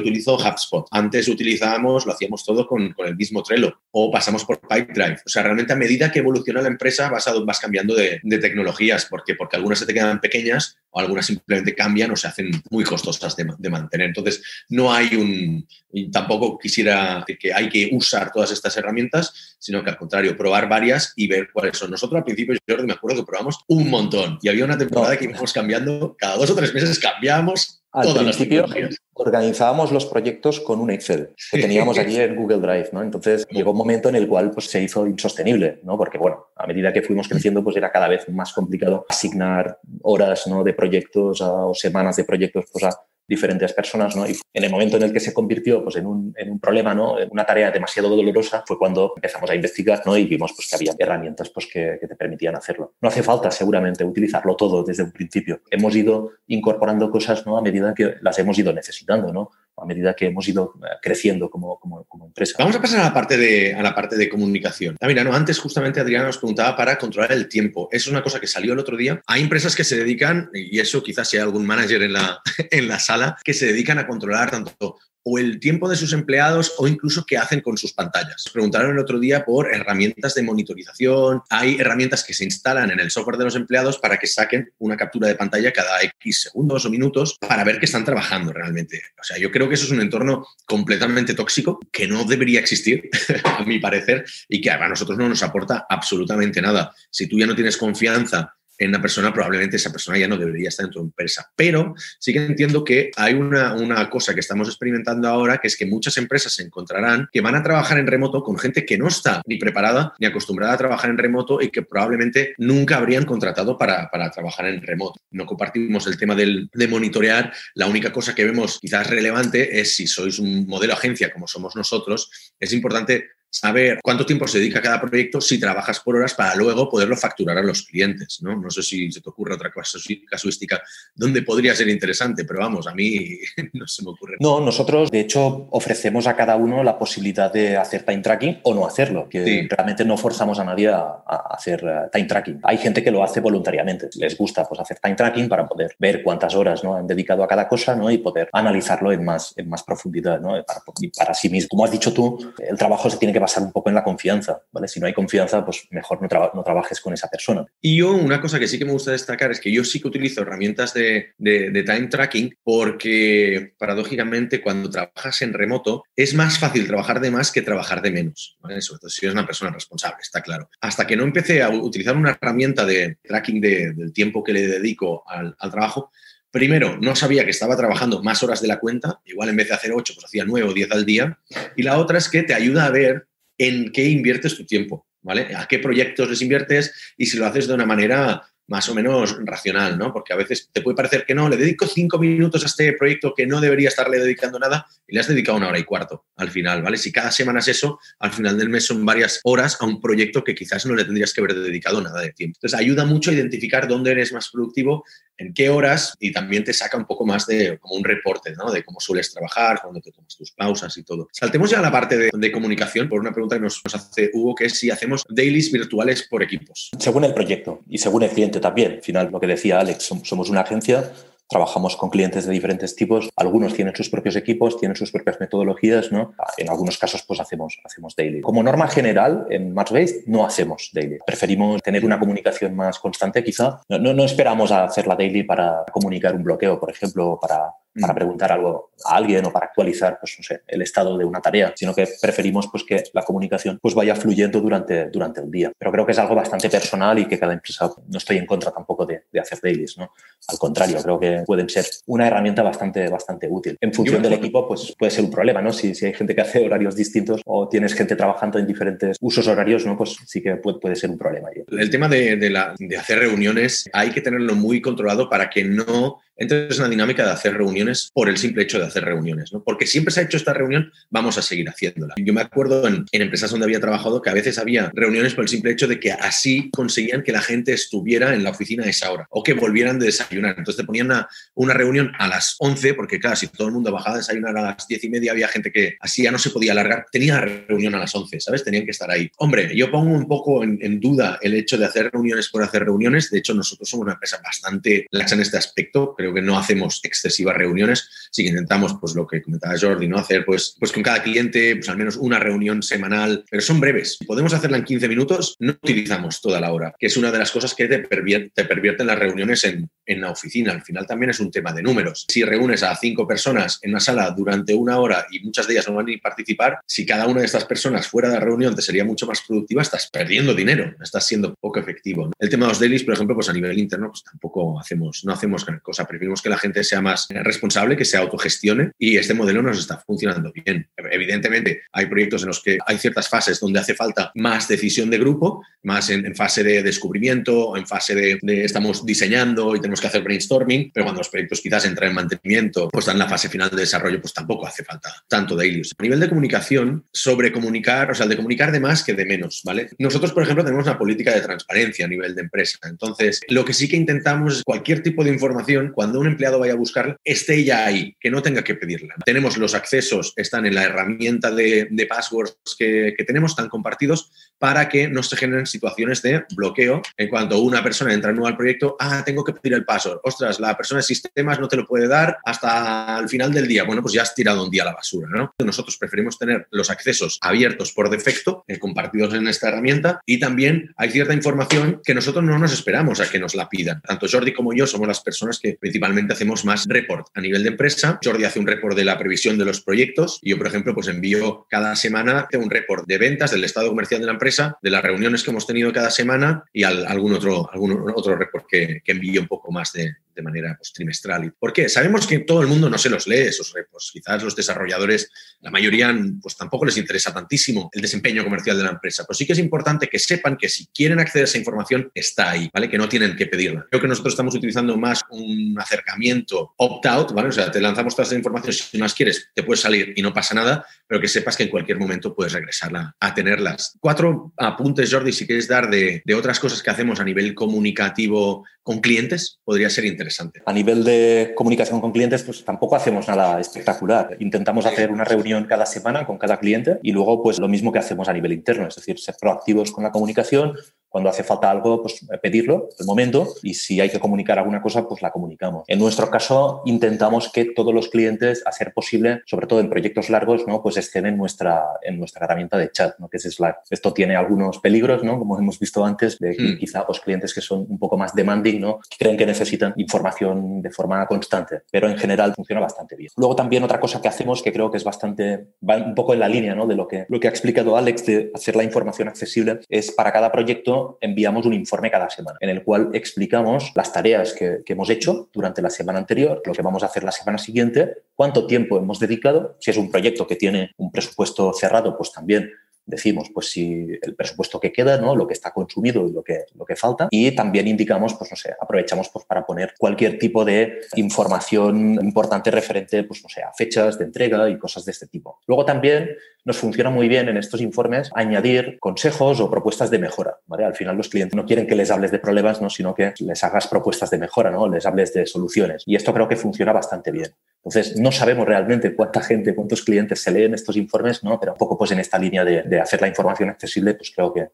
utilizo HubSpot. Antes utilizábamos, lo hacíamos todo con, el mismo Trello o pasamos por Pipedrive. O sea, realmente a medida que evoluciona la empresa vas, vas cambiando de, tecnologías. ¿Por Porque algunas se te quedan pequeñas o algunas simplemente cambian o se hacen muy costosas de, de mantener. Entonces, no hay un... Tampoco quisiera que hay que usar todas estas herramientas, sino que al contrario, probar varias y ver cuáles son. Nosotros al principio, Jordi, me acuerdo que probamos un montón y había una temporada que íbamos cambiando cada dos o tres meses cambiamos al principio organizábamos los proyectos con un Excel que teníamos allí en Google Drive, ¿no? Entonces llegó un momento en el cual pues, se hizo insostenible, ¿no? Porque, bueno, a medida que fuimos creciendo, pues era cada vez más complicado asignar horas, ¿no? De proyectos o semanas de proyectos pues, a diferentes personas, ¿no? Y en el momento en el que se convirtió pues, en, un, en un problema, ¿no? En una tarea demasiado dolorosa, fue cuando empezamos a investigar, ¿no? Y vimos pues, que había herramientas pues, que, que te permitían hacerlo. No hace falta, seguramente, utilizarlo todo desde un principio. Hemos ido incorporando cosas, ¿no? A medida que las hemos ido necesitando, ¿no? A medida que hemos ido eh, creciendo como, empresa. Vamos a pasar a la parte de, a la parte de comunicación. Ah, mira, no, antes justamente Adriana nos preguntaba para controlar el tiempo. Es una cosa que salió el otro día. Hay empresas que se dedican, y eso quizás sea algún manager en la, en la sala, que se dedican a controlar tanto o el tiempo de sus empleados o incluso qué hacen con sus pantallas. Preguntaron el otro día por herramientas de monitorización. Hay herramientas que se instalan en el software de los empleados para que saquen una captura de pantalla cada X segundos o minutos para ver que están trabajando realmente. O sea, yo creo que eso es un entorno completamente tóxico que no debería existir, a mi parecer, y que a nosotros no nos aporta absolutamente nada. Si tú ya no tienes confianza en una persona, probablemente esa persona ya no debería estar en tu empresa. Pero sí que entiendo que hay una, una, cosa que estamos experimentando ahora, que es que muchas empresas se encontrarán que van a trabajar en remoto con gente que no está ni preparada ni acostumbrada a trabajar en remoto y que probablemente nunca habrían contratado para, para trabajar en remoto. No compartimos el tema del, de monitorear. La única cosa que vemos quizás relevante es si sois un modelo agencia como somos nosotros, es importante saber cuánto tiempo se dedica a cada proyecto si trabajas por horas para luego poderlo facturar a los clientes. No, no sé si se te ocurre otra casuística donde podría ser interesante, pero vamos, a mí no se me ocurre. No, nosotros de hecho ofrecemos a cada uno la posibilidad de hacer time tracking o no hacerlo, que realmente no forzamos a nadie a, hacer eh, time tracking. Hay gente que lo hace voluntariamente, les gusta pues, hacer time tracking para poder ver cuántas horas ¿no? han dedicado a cada cosa ¿no? y poder analizarlo en más, en más profundidad ¿no? para, para sí mismo. Como has dicho tú, el trabajo se tiene que basar un poco en la confianza, ¿vale? Si no hay confianza, pues mejor no, trabajes con esa persona. Y yo, una cosa que sí que me gusta destacar es que yo sí que utilizo herramientas de, time tracking porque, paradójicamente, cuando trabajas en remoto, es más fácil trabajar de más que trabajar de menos. Sobre todo si eres una persona responsable, está claro. Hasta que no empecé a utilizar una herramienta de tracking del tiempo que le dedico al, al trabajo, Primero, no sabía que estaba trabajando más horas de la cuenta, igual en vez de hacer 8, pues hacía 9 o 10 al día. Y la otra es que te ayuda a ver en qué inviertes tu tiempo, ¿vale? A qué proyectos les inviertes y si lo haces de una manera más o menos racional, ¿no? Porque a veces te puede parecer que no, le dedico cinco minutos a este proyecto que no debería estarle dedicando nada y le has dedicado una hora y cuarto al final, ¿vale? Si cada semana es eso, al final del mes son varias horas a un proyecto que quizás no le tendrías que haber dedicado nada de tiempo. Entonces ayuda mucho a identificar dónde eres más productivo, en qué horas y también te saca un poco más de como un reporte, ¿no? De cómo sueles trabajar, cuándo te tomas tus pausas y todo. Saltemos ya a la parte de, de comunicación por una pregunta que nos, nos hace Hugo, que es si hacemos dailies virtuales por equipos. Según el proyecto y según el cliente también. Al final, lo que decía Alex, somos una agencia, trabajamos con clientes de diferentes tipos. Algunos tienen sus propios equipos, tienen sus propias metodologías, ¿no? En algunos casos, pues hacemos, hacemos daily. Como norma general, en Matchbase no hacemos daily. Preferimos tener una comunicación más constante, quizá. No, no, no esperamos a hacer la daily para comunicar un bloqueo, por ejemplo, para para preguntar algo a alguien o para actualizar, pues no sé, el estado de una tarea, sino que preferimos pues que la comunicación pues vaya fluyendo durante, durante el día. Pero creo que es algo bastante personal y que cada empresa, no estoy en contra tampoco de, de hacer dailies, ¿no? Al contrario, creo que pueden ser una herramienta bastante, bastante útil. En función del equipo, pues puede ser un problema, ¿no? Si, si hay gente que hace horarios distintos o tienes gente trabajando en diferentes usos horarios, ¿no? Pues sí que puede, puede ser un problema. El tema de, de, la, de hacer reuniones hay que tenerlo muy controlado para que no entonces, una dinámica de hacer reuniones por el simple hecho de hacer reuniones, ¿no? Porque siempre se ha hecho esta reunión, vamos a seguir haciéndola. Yo me acuerdo en, empresas donde había trabajado que a veces había reuniones por el simple hecho de que así conseguían que la gente estuviera en la oficina a esa hora o que volvieran de desayunar. Entonces te ponían una, una reunión a las 11, porque claro, si todo el mundo bajaba a desayunar a las 10 y media, había gente que así ya no se podía alargar. Tenía reunión a las 11, ¿sabes? Tenían que estar ahí. Hombre, yo pongo un poco en, en duda el hecho de hacer reuniones por hacer reuniones. De hecho, nosotros somos una empresa bastante laxa en este aspecto. Creo que no hacemos excesivas reuniones, sí que intentamos, pues lo que comentaba Jordi, ¿no? Hacer pues, pues con cada cliente pues al menos una reunión semanal, pero son breves. Podemos hacerla en 15 minutos, no utilizamos toda la hora, que es una de las cosas que te, pervierte, te pervierten las reuniones en, en la oficina. Al final también es un tema de números. Si reúnes a cinco personas en una sala durante una hora y muchas de ellas no van a participar, si cada una de estas personas fuera de la reunión te sería mucho más productiva, estás perdiendo dinero, estás siendo poco efectivo. ¿no? El tema de los dailies, por ejemplo, pues a nivel interno, pues tampoco hacemos, no hacemos gran cosa. Preferimos que la gente sea más responsable, que se autogestione y este modelo nos está funcionando bien. Evidentemente, hay proyectos en los que hay ciertas fases donde hace falta más decisión de grupo, más en, en fase de descubrimiento, en fase de, de, estamos diseñando y tenemos que hacer brainstorming, pero cuando los proyectos quizás entran en mantenimiento, pues están en la fase final de desarrollo, pues tampoco hace falta tanto daily. A nivel de comunicación, sobre comunicar, o sea, de comunicar de más que de menos, ¿vale? Nosotros, por ejemplo, tenemos una política de transparencia a nivel de empresa. Entonces, lo que sí que intentamos es cualquier tipo de información, cuando un empleado vaya a buscarla, esté ya ahí, que no tenga que pedirla. Tenemos los accesos, están en la herramienta de, de passwords que, que, tenemos, están compartidos para que no se generen situaciones de bloqueo en cuanto una persona entra nuevo al proyecto, ah, tengo que pedir el password. Ostras, la persona de sistemas no te lo puede dar hasta el final del día. Bueno, pues ya has tirado un día a la basura, ¿no? Nosotros preferimos tener los accesos abiertos por defecto, eh, compartidos en esta herramienta, y también hay cierta información que nosotros no nos esperamos a que nos la pidan. Tanto Jordi como yo somos las personas que principalmente hacemos más report a nivel de empresa. Jordi hace un report de la previsión de los proyectos y yo, por ejemplo, pues envío cada semana un report de ventas del estado comercial de la empresa, de las reuniones que hemos tenido cada semana y al, algún otro, algún otro report que, que envío un poco más de, de manera pues, trimestral. ¿Por qué? Sabemos que todo el mundo no se los lee esos reports. Quizás los desarrolladores, la mayoría, pues tampoco les interesa tantísimo el desempeño comercial de la empresa. Pero sí que es importante que sepan que si quieren acceder a esa información, está ahí, ¿vale? Que no tienen que pedirla. Creo que nosotros estamos utilizando más un acercamiento opt-out, ¿vale? O sea, te lanzamos todas las informaciones, si no las quieres, te puedes salir y no pasa nada, pero que sepas que en cualquier momento puedes regresar a, a tenerlas. Cuatro apuntes, Jordi, si quieres dar de, de otras cosas que hacemos a nivel comunicativo con clientes, podría ser interesante. A nivel de comunicación con clientes, pues tampoco hacemos nada espectacular. Intentamos hacer una reunión cada semana con cada cliente y luego, pues lo mismo que hacemos a nivel interno, es decir, ser proactivos con la comunicación, cuando hace falta algo, pues pedirlo el momento y si hay que comunicar alguna cosa, pues la comunicamos. En nuestro caso, intentamos que todos los clientes, a ser posible, sobre todo en proyectos largos, ¿no? pues estén en nuestra, en nuestra herramienta de chat, ¿no? que es Slack. Esto tiene algunos peligros, ¿no? como hemos visto antes, de que quizá pues, clientes que son un poco más demanding, ¿no? creen que necesitan información de forma constante, pero en general funciona bastante bien. Luego también otra cosa que hacemos que creo que es bastante, va un poco en la línea ¿no? de lo que, lo que ha explicado Alex de hacer la información accesible, es para cada proyecto enviamos un informe cada semana en el cual explicamos las tareas que, hemos hecho durante la semana anterior, lo que vamos a hacer la semana siguiente, cuánto tiempo hemos dedicado, si es un proyecto que tiene un presupuesto cerrado, pues también decimos pues si el presupuesto que queda, ¿no? lo que está consumido y lo que, lo que falta. Y también indicamos, pues no sé, aprovechamos pues, para poner cualquier tipo de información importante referente, pues no sé, a fechas de entrega y cosas de este tipo. Luego también nos funciona muy bien en estos informes añadir consejos o propuestas de mejora. Al final los clientes no quieren que les hables de problemas, ¿no? sino que les hagas propuestas de mejora, ¿no? les hables de soluciones. Y esto creo que funciona bastante bien. Entonces, no sabemos realmente cuánta gente, cuántos clientes se leen estos informes, ¿no? pero un poco pues en esta línea de hacer la información accesible, pues creo que,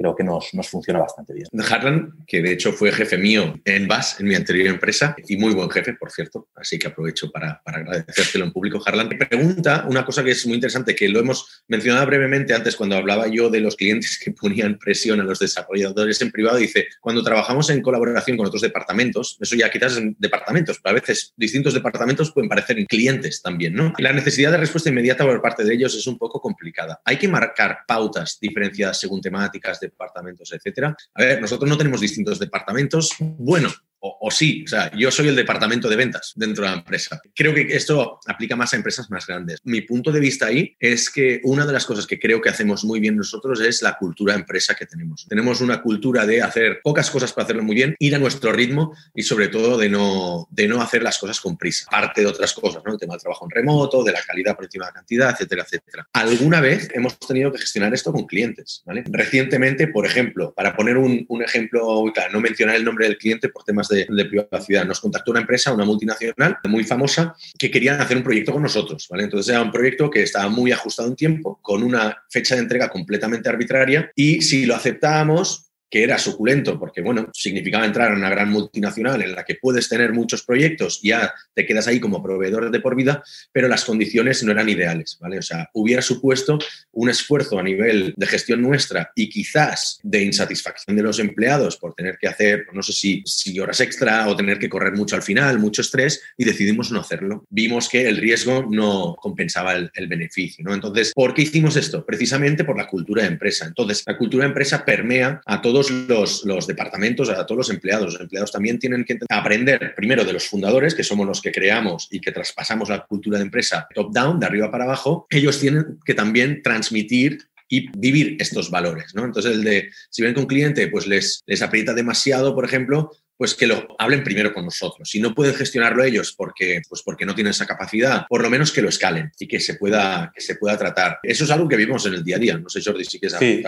creo que nos, nos funciona bastante bien. Harlan, que de hecho fue jefe mío en BAS, en mi anterior empresa, y muy buen jefe, por cierto, así que aprovecho para, para agradecértelo en público, Harlan, pregunta una cosa que es muy interesante, que lo hemos mencionado brevemente antes cuando hablaba yo de los clientes que ponían presión a los desarrolladores en privado, dice, cuando trabajamos en colaboración con otros departamentos, eso ya quizás en departamentos, pero a veces distintos departamentos pueden parecer en clientes también, ¿no? La necesidad de respuesta inmediata por parte de ellos es un poco complicada. Hay que marcar pautas diferenciadas según temáticas, departamentos, etcétera. A ver, nosotros no tenemos distintos departamentos. Bueno, o, sí, o sea, yo soy el departamento de ventas dentro de la empresa. Creo que esto aplica más a empresas más grandes. Mi punto de vista ahí es que una de las cosas que creo que hacemos muy bien nosotros es la cultura empresa que tenemos. Tenemos una cultura de hacer pocas cosas para hacerlo muy bien, ir a nuestro ritmo y sobre todo de no, de no hacer las cosas con prisa. Aparte de otras cosas, ¿no? El tema del trabajo en remoto, de la calidad por encima de la cantidad, etcétera, etcétera. Alguna vez hemos tenido que gestionar esto con clientes, ¿vale? Recientemente, por ejemplo, para poner un, un ejemplo, no mencionar el nombre del cliente por temas de, privacidad. Nos contactó una empresa, una multinacional muy famosa, que querían hacer un proyecto con nosotros. ¿vale? Entonces era un proyecto que estaba muy ajustado en tiempo, con una fecha de entrega completamente arbitraria y si lo aceptábamos, que era suculento porque, bueno, significaba entrar en una gran multinacional en la que puedes tener muchos proyectos, ya te quedas ahí como proveedor de por vida, pero las condiciones no eran ideales, ¿vale? O sea, hubiera supuesto un esfuerzo a nivel de gestión nuestra y quizás de insatisfacción de los empleados por tener que hacer, no sé si, horas extra o tener que correr mucho al final, mucho estrés, y decidimos no hacerlo. Vimos que el riesgo no compensaba el, el beneficio, ¿no? Entonces, ¿por qué hicimos esto? Precisamente por la cultura de empresa. Entonces, la cultura de empresa permea a todo los, los, departamentos, a todos los empleados. Los empleados también tienen que aprender primero de los fundadores, que somos los que creamos y que traspasamos la cultura de empresa top-down, de arriba para abajo. Ellos tienen que también transmitir y vivir estos valores, ¿no? Entonces, el de, si ven que un cliente pues les, les aprieta demasiado, por ejemplo, pues que lo hablen primero con nosotros. Si no pueden gestionarlo ellos porque, pues porque no tienen esa capacidad, por lo menos que lo escalen y que se pueda, que se pueda tratar. Eso es algo que vivimos en el día a día. No sé, Jordi, si quieres sí,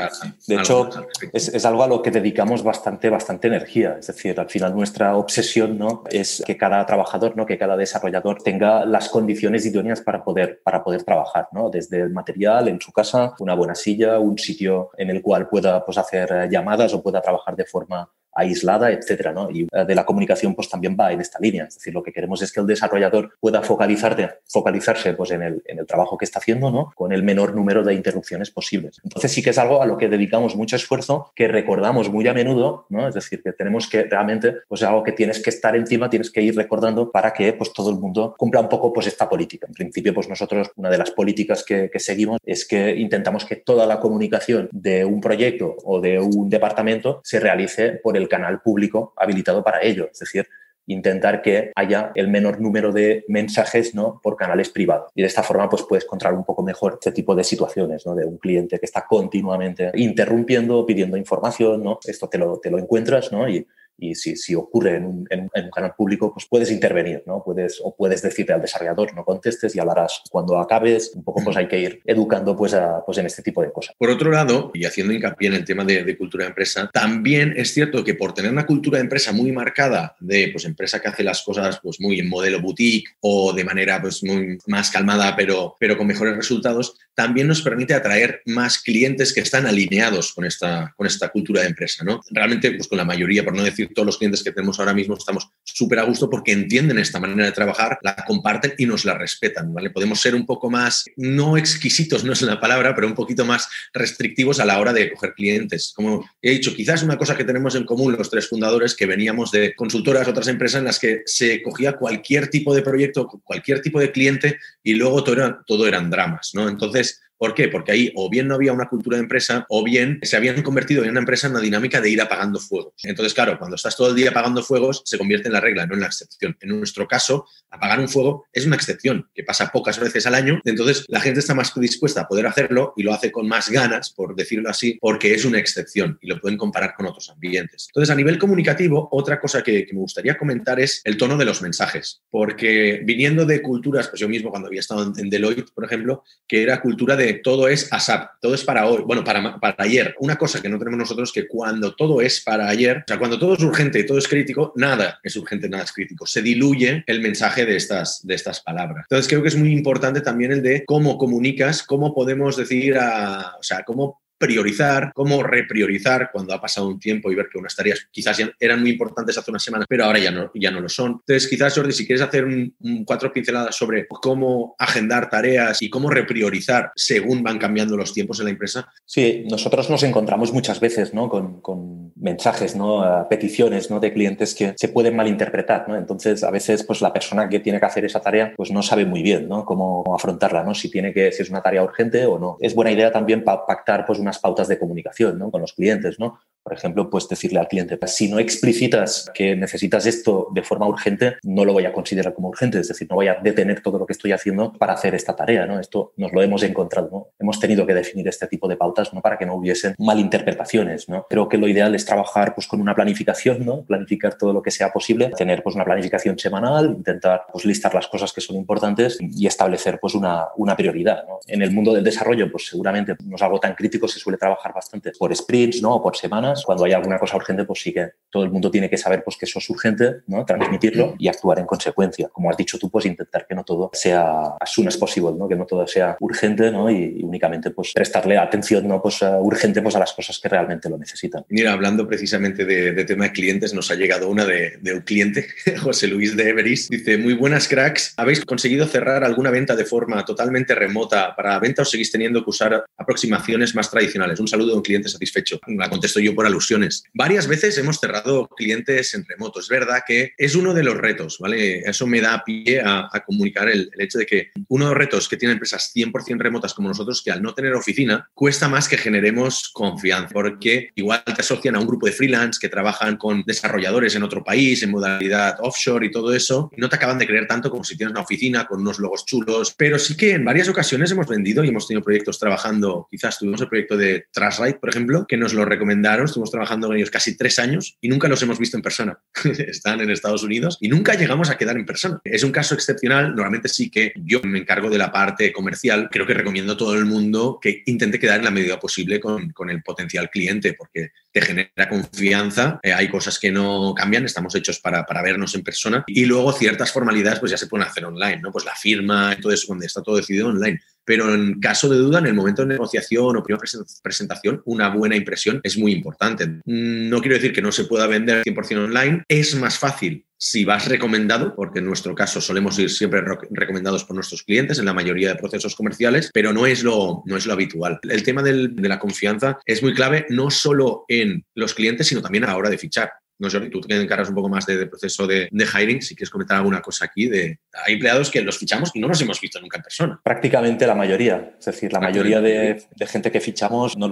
De hecho, es, es, algo a lo que dedicamos bastante, bastante energía. Es decir, al final nuestra obsesión ¿no? es que cada trabajador, ¿no? que cada desarrollador tenga las condiciones idóneas para poder, para poder trabajar, ¿no? desde el material en su casa, una buena silla, un sitio en el cual pueda pues, hacer llamadas o pueda trabajar de forma aislada, etcétera, ¿no? Y eh, de la comunicación pues también va en esta línea. Es decir, lo que queremos es que el desarrollador pueda focalizarte, focalizarse pues en el, en el trabajo que está haciendo, ¿no? Con el menor número de interrupciones posibles. Entonces sí que es algo a lo que dedicamos mucho esfuerzo, que recordamos muy a menudo, ¿no? Es decir, que tenemos que realmente, pues algo que tienes que estar encima, tienes que ir recordando para que pues todo el mundo cumpla un poco pues esta política. En principio, pues nosotros, una de las políticas que, que seguimos es que intentamos que toda la comunicación de un proyecto o de un departamento se realice por el el canal público habilitado para ello. Es decir, intentar que haya el menor número de mensajes ¿no? por canales privados. Y de esta forma pues, puedes controlar un poco mejor este tipo de situaciones, ¿no? de un cliente que está continuamente interrumpiendo, pidiendo información. ¿no? Esto te lo, te lo encuentras ¿no? y y si, ocurre en un, canal público, pues puedes intervenir, ¿no? Puedes, o puedes decirle al desarrollador, no contestes y hablarás cuando acabes. Un poco pues hay que ir educando pues, pues en este tipo de cosas. Por otro lado, y haciendo hincapié en el tema de, de, cultura de empresa, también es cierto que por tener una cultura de empresa muy marcada, de pues empresa que hace las cosas pues muy en modelo boutique o de manera pues muy más calmada pero, pero con mejores resultados, también nos permite atraer más clientes que están alineados con esta, con esta cultura de empresa, ¿no? Realmente, pues con la mayoría, por no decir todos los clientes que tenemos ahora mismo estamos súper a gusto porque entienden esta manera de trabajar, la comparten y nos la respetan, ¿vale? Podemos ser un poco más, no exquisitos, no es la palabra, pero un poquito más restrictivos a la hora de coger clientes. Como he dicho, quizás una cosa que tenemos en común los tres fundadores, que veníamos de consultoras, otras empresas en las que se cogía cualquier tipo de proyecto, cualquier tipo de cliente y luego todo, era, todo eran dramas, ¿no? Entonces, ¿Por qué? Porque ahí o bien no había una cultura de empresa o bien se habían convertido en una empresa en una dinámica de ir apagando fuegos. Entonces, claro, cuando estás todo el día apagando fuegos, se convierte en la regla, no en la excepción. En nuestro caso, apagar un fuego es una excepción que pasa pocas veces al año. Entonces, la gente está más dispuesta a poder hacerlo y lo hace con más ganas, por decirlo así, porque es una excepción y lo pueden comparar con otros ambientes. Entonces, a nivel comunicativo, otra cosa que, que me gustaría comentar es el tono de los mensajes, porque viniendo de culturas, pues yo mismo cuando había estado en Deloitte, por ejemplo, que era cultura de todo es ASAP, todo es para hoy, bueno, para, para ayer. Una cosa que no tenemos nosotros es que cuando todo es para ayer, o sea, cuando todo es urgente y todo es crítico, nada es urgente, nada es crítico. Se diluye el mensaje de estas, de estas palabras. Entonces creo que es muy importante también el de cómo comunicas, cómo podemos decir, a, o sea, cómo priorizar, cómo repriorizar cuando ha pasado un tiempo y ver que unas tareas quizás ya eran muy importantes hace una semana, pero ahora ya no, ya no lo son. Entonces, quizás, Jordi, si quieres hacer un, cuatro pinceladas sobre cómo agendar tareas y cómo repriorizar según van cambiando los tiempos en la empresa. Sí, nosotros nos encontramos muchas veces ¿no? con, con mensajes, ¿no? peticiones ¿no? de clientes que se pueden malinterpretar. Entonces, a veces pues, la persona que tiene que hacer esa tarea pues, no sabe muy bien ¿no? cómo afrontarla, ¿no? si, tiene que, si es una tarea urgente o no. Es buena idea también pactar pues, unas pautas de comunicación ¿no? con los clientes. ¿no? Por ejemplo, pues decirle al cliente, si no explicitas que necesitas esto de forma urgente, no lo voy a considerar como urgente, es decir, no voy a detener todo lo que estoy haciendo para hacer esta tarea, ¿no? Esto nos lo hemos encontrado, ¿no? Hemos tenido que definir este tipo de pautas, ¿no? Para que no hubiesen malinterpretaciones, ¿no? Creo que lo ideal es trabajar, pues, con una planificación, ¿no? Planificar todo lo que sea posible, tener, pues, una planificación semanal, intentar, pues, listar las cosas que son importantes y establecer, pues, una, una prioridad, ¿no? En el mundo del desarrollo, pues, seguramente no es algo tan crítico, se suele trabajar bastante por sprints, ¿no? O por semanas. Cuando hay alguna cosa urgente, pues sí que todo el mundo tiene que saber, pues, que eso es urgente, ¿no? Transmitirlo y actuar en consecuencia. Como has dicho tú, pues, intentar que no todo sea as soon as possible, ¿no? Que no todo sea urgente, ¿no? Y, únicamente, pues, prestarle atención, ¿no? Pues, urgente, pues, a las cosas que realmente lo necesitan. Mira, hablando precisamente de, tema de clientes, nos ha llegado una de, un cliente, José Luis de Everest. Dice, muy buenas cracks, ¿habéis conseguido cerrar alguna venta de forma totalmente remota para venta o seguís teniendo que usar aproximaciones más tradicionales? Un saludo de un cliente satisfecho. La contesto yo por alusiones. Varias veces hemos cerrado clientes en remoto. Es verdad que es uno de los retos, ¿vale? Eso me da pie a, comunicar el, el, hecho de que uno de los retos que tienen empresas 100% remotas como nosotros, que al no tener oficina, cuesta más que generemos confianza, porque igual te asocian a un grupo de freelance que trabajan con desarrolladores en otro país, en modalidad offshore y todo eso, y no te acaban de creer tanto como si tienes una oficina con unos logos chulos, pero sí que en varias ocasiones hemos vendido y hemos tenido proyectos trabajando, quizás tuvimos el proyecto de Trustwrite, por ejemplo, que nos lo recomendaron, estuvimos trabajando con ellos casi tres años y nunca los hemos visto en persona. Están en Estados Unidos y nunca llegamos a quedar en persona. Es un caso excepcional, normalmente sí que yo me encargo de la parte comercial, creo que recomiendo a todo el mundo que intente quedar en la medida posible con, con el potencial cliente, porque te genera confianza, eh, hay cosas que no cambian, estamos hechos para, para, vernos en persona y luego ciertas formalidades pues ya se pueden hacer online, ¿no? Pues la firma, eso, donde está todo decidido online. Pero en caso de duda, en el momento de negociación o primera presentación, una buena impresión es muy importante. No quiero decir que no se pueda vender 100% online, es más fácil si vas recomendado, porque en nuestro caso solemos ir siempre recomendados por nuestros clientes en la mayoría de procesos comerciales, pero no es lo, no es lo habitual. El tema de la confianza es muy clave no solo en los clientes, sino también a la hora de fichar. No, Jordi, tú te encargas un poco más del proceso de, hiring, si quieres comentar alguna cosa aquí. De, hay empleados que los fichamos y no los hemos visto nunca en persona. Prácticamente la mayoría. Es decir, la mayoría de, gente que fichamos, no,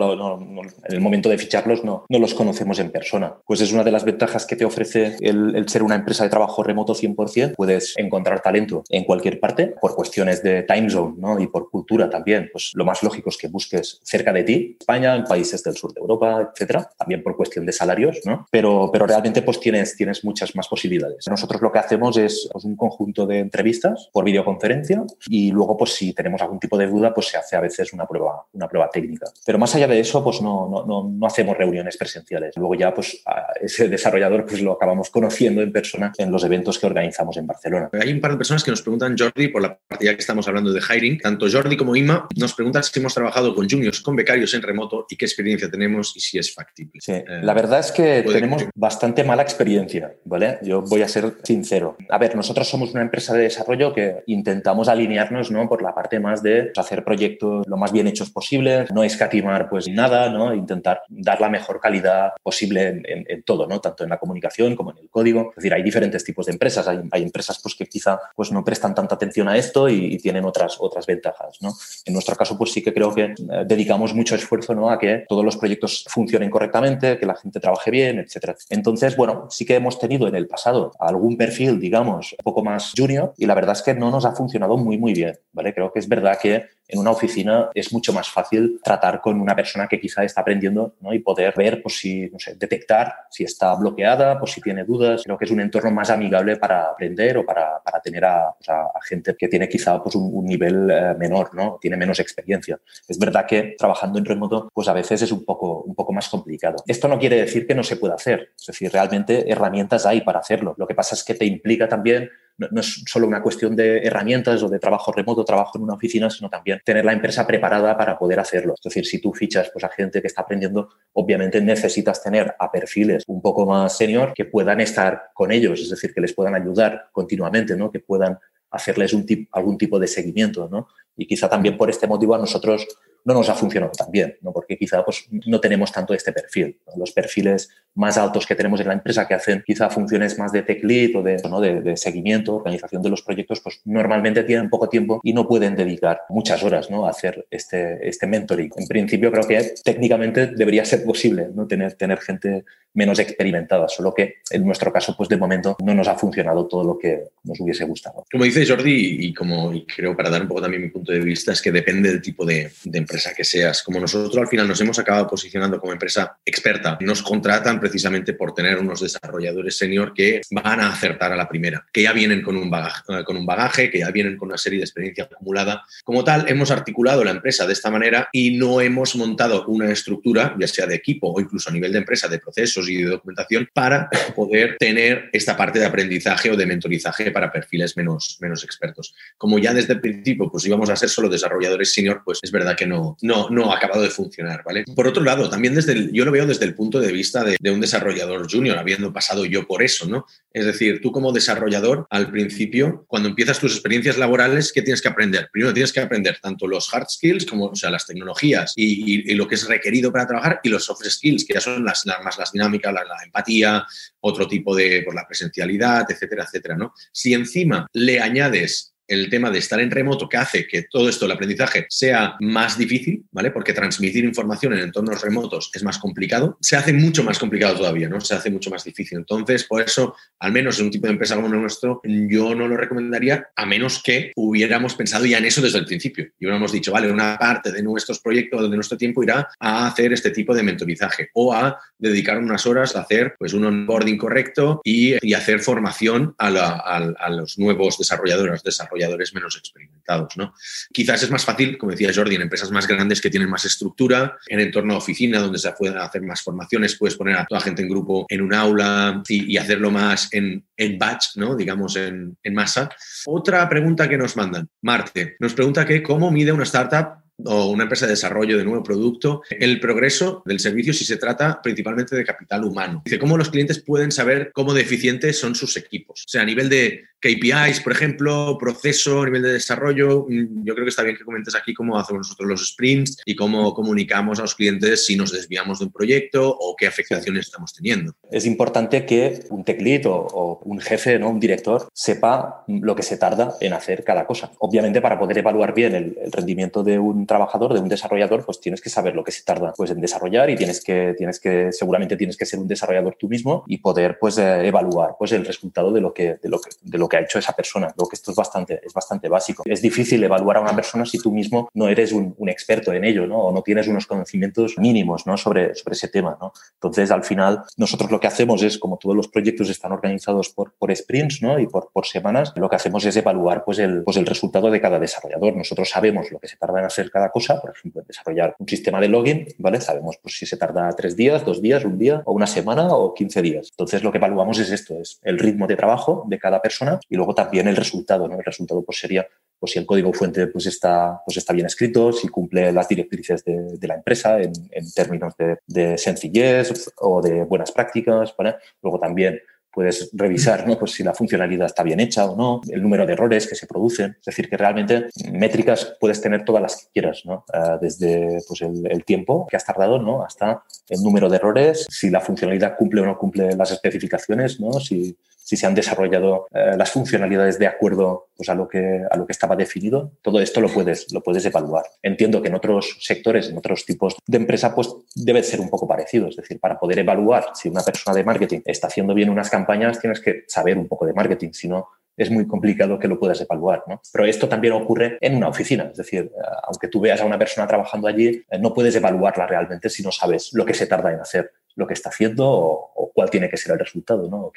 en el momento de ficharlos, no, no los conocemos en persona. Pues es una de las ventajas que te ofrece el, ser una empresa de trabajo remoto 100%. Puedes encontrar talento en cualquier parte por cuestiones de time zone ¿no? y por cultura también. Pues lo más lógico es que busques cerca de ti, España, en países del sur de Europa, etcétera. También por cuestión de salarios, ¿no? Pero, pero realmente realmente pues tienes, tienes muchas más posibilidades. Nosotros lo que hacemos es pues, un conjunto de entrevistas por videoconferencia y luego pues si tenemos algún tipo de duda pues se hace a veces una prueba, una prueba técnica. Pero más allá de eso pues no, no, no, no hacemos reuniones presenciales. Luego ya pues ese desarrollador pues lo acabamos conociendo en persona en los eventos que organizamos en Barcelona. Hay un par de personas que nos preguntan, Jordi, por la partida que estamos hablando de hiring, tanto Jordi como Inma nos preguntan si hemos trabajado con juniors, con becarios en remoto y qué experiencia tenemos y si es factible. Sí, la verdad es que tenemos bastante mala experiencia, ¿vale? Yo voy a ser sincero. A ver, nosotros somos una empresa de desarrollo que intentamos alinearnos, ¿no? Por la parte más de hacer proyectos lo más bien hechos posible, no escatimar pues nada, ¿no? Intentar dar la mejor calidad posible en, todo, ¿no? Tanto en la comunicación como en el código. Es decir, hay diferentes tipos de empresas. Hay, hay empresas pues que quizá pues no prestan tanta atención a esto y, tienen otras, otras ventajas, ¿no? En nuestro caso pues sí que creo que eh, dedicamos mucho esfuerzo, ¿no? A que todos los proyectos funcionen correctamente, que la gente trabaje bien, etcétera. Entonces, entonces, bueno, sí que hemos tenido en el pasado algún perfil, digamos, un poco más junior y la verdad es que no nos ha funcionado muy, muy bien, ¿vale? Creo que es verdad que en una oficina es mucho más fácil tratar con una persona que quizá está aprendiendo ¿no? y poder ver, pues si, no sé, detectar si está bloqueada, pues si tiene dudas. Creo que es un entorno más amigable para aprender o para, para tener a, pues, a, gente que tiene quizá pues, un, nivel eh, menor, ¿no? Tiene menos experiencia. Es verdad que trabajando en remoto, pues a veces es un poco, un poco más complicado. Esto no quiere decir que no se pueda hacer. Es realmente herramientas hay para hacerlo. Lo que pasa es que te implica también no, es solo una cuestión de herramientas o de trabajo remoto, trabajo en una oficina, sino también tener la empresa preparada para poder hacerlo. Es decir, si tú fichas pues, a gente que está aprendiendo, obviamente necesitas tener a perfiles un poco más senior que puedan estar con ellos, es decir, que les puedan ayudar continuamente, ¿no? que puedan hacerles algún tipo de seguimiento. ¿no? Y quizá también por este motivo a nosotros no nos ha funcionado tan bien, ¿no? porque quizá pues, no tenemos tanto este perfil. Los perfiles más altos que tenemos en la empresa que hacen quizá funciones más de tech lead o de, ¿no? de, seguimiento, organización de los proyectos, pues normalmente tienen poco tiempo y no pueden dedicar muchas horas ¿no? a hacer este, este mentoring. En principio creo que técnicamente debería ser posible ¿no? tener, tener gente menos experimentada, solo que en nuestro caso, pues de momento no nos ha funcionado todo lo que nos hubiese gustado. Como dice Jordi, y como creo para dar un poco también mi punto de vista, es que depende del tipo de, de empresa que seas. Como nosotros al final nos hemos acabado posicionando como empresa experta, nos contratan precisamente por tener unos desarrolladores senior que van a acertar a la primera, que ya vienen con un bagaje, con un bagaje que ya vienen con una serie de experiencia acumulada. Como tal, hemos articulado la empresa de esta manera y no hemos montado una estructura, ya sea de equipo o incluso a nivel de empresa, de procesos, y de documentación para poder tener esta parte de aprendizaje o de mentorizaje para perfiles menos, menos expertos. Como ya desde el principio pues íbamos a ser solo desarrolladores senior, pues es verdad que no, no, no ha acabado de funcionar, ¿vale? Por otro lado, también desde yo lo veo desde el punto de vista de, un desarrollador junior, habiendo pasado yo por eso, ¿no? Es decir, tú como desarrollador, al principio, cuando empiezas tus experiencias laborales, ¿qué tienes que aprender? Primero tienes que aprender tanto los hard skills como o sea, las tecnologías y, lo que es requerido para trabajar y los soft skills, que ya son las, las más las dinámicas la, empatía, otro tipo de por pues, la presencialidad, etcétera, etcétera, ¿no? Si encima le añades el tema de estar en remoto que hace que todo esto, el aprendizaje, sea más difícil, ¿vale? Porque transmitir información en entornos remotos es más complicado. Se hace mucho más complicado todavía, ¿no? Se hace mucho más difícil. Entonces, por eso, al menos en un tipo de empresa como nuestro, yo no lo recomendaría a menos que hubiéramos pensado ya en eso desde el principio. Y hubiéramos dicho, vale, una parte de nuestros proyectos, de nuestro tiempo irá a hacer este tipo de mentorizaje o a dedicar unas horas a hacer pues un onboarding correcto y, hacer formación a, a los nuevos desarrolladores, desarrolladores menos experimentados. ¿no? Quizás es más fácil, como decía Jordi, en empresas más grandes que tienen más estructura, en entorno a oficina donde se pueden hacer más formaciones, puedes poner a toda gente en grupo en un aula y, hacerlo más en, en, batch, ¿no? digamos en, en masa. Otra pregunta que nos mandan, Marte, nos pregunta que cómo mide una startup o una empresa de desarrollo de nuevo producto, el progreso del servicio si se trata principalmente de capital humano. Dice, ¿cómo los clientes pueden saber cómo deficientes son sus equipos? O sea, a nivel de KPIs, por ejemplo, proceso, a nivel de desarrollo, mm, yo creo que está bien que comentes aquí cómo hacemos nosotros los sprints y cómo comunicamos a los clientes si nos desviamos de un proyecto o qué afectaciones estamos teniendo. Es importante que un tech lead o, un jefe, ¿no? un director, sepa lo que se tarda en hacer cada cosa. Obviamente, para poder evaluar bien el rendimiento de un trabajador, de un desarrollador, pues tienes que saber lo que se tarda pues, en desarrollar y tienes que, tienes que, seguramente tienes que ser un desarrollador tú mismo y poder pues, eh, evaluar pues, el resultado de lo, que, de, lo que, de lo que ha hecho esa persona. Creo que esto es bastante, es bastante básico. Es difícil evaluar a una persona si tú mismo no eres un, experto en ello ¿no? o no tienes unos conocimientos mínimos ¿no? sobre, sobre ese tema. ¿no? Entonces, al final, nosotros lo que hacemos es, como todos los proyectos están organizados por, por sprints ¿no? y por, por semanas, lo que hacemos es evaluar pues, el, pues, el resultado de cada desarrollador. Nosotros sabemos lo que se tarda en hacer cada cosa, por ejemplo, en desarrollar un sistema de login, ¿vale? Sabemos pues, si se tarda tres días, dos días, un día, o una semana, o 15 días. Entonces, lo que evaluamos es esto, es el ritmo de trabajo de cada persona y luego también el resultado, ¿no? El resultado pues, sería pues si el código fuente pues está, pues está bien escrito, si cumple las directrices de, la empresa en, términos de, sencillez o de buenas prácticas. ¿vale? Luego también puedes revisar ¿no? pues si la funcionalidad está bien hecha o no, el número de errores que se producen. Es decir, que realmente métricas puedes tener todas las que quieras, ¿no? Uh, desde pues, el, el, tiempo que has tardado ¿no? hasta el número de errores, si la funcionalidad cumple o no cumple las especificaciones, ¿no? si, si se han desarrollado uh, las funcionalidades de acuerdo pues, a, lo que, a lo que estaba definido. Todo esto lo puedes, lo puedes evaluar. Entiendo que en otros sectores, en otros tipos de empresa, pues debe ser un poco parecido. Es decir, para poder evaluar si una persona de marketing está haciendo bien unas campañas, tienes que saber un poco de marketing, si no, es muy complicado que lo puedas evaluar. ¿no? Pero esto también ocurre en una oficina, es decir, eh, aunque tú veas a una persona trabajando allí, eh, no puedes evaluarla realmente si no sabes lo que se tarda en hacer lo que está haciendo o, o cuál tiene que ser el resultado, ¿no?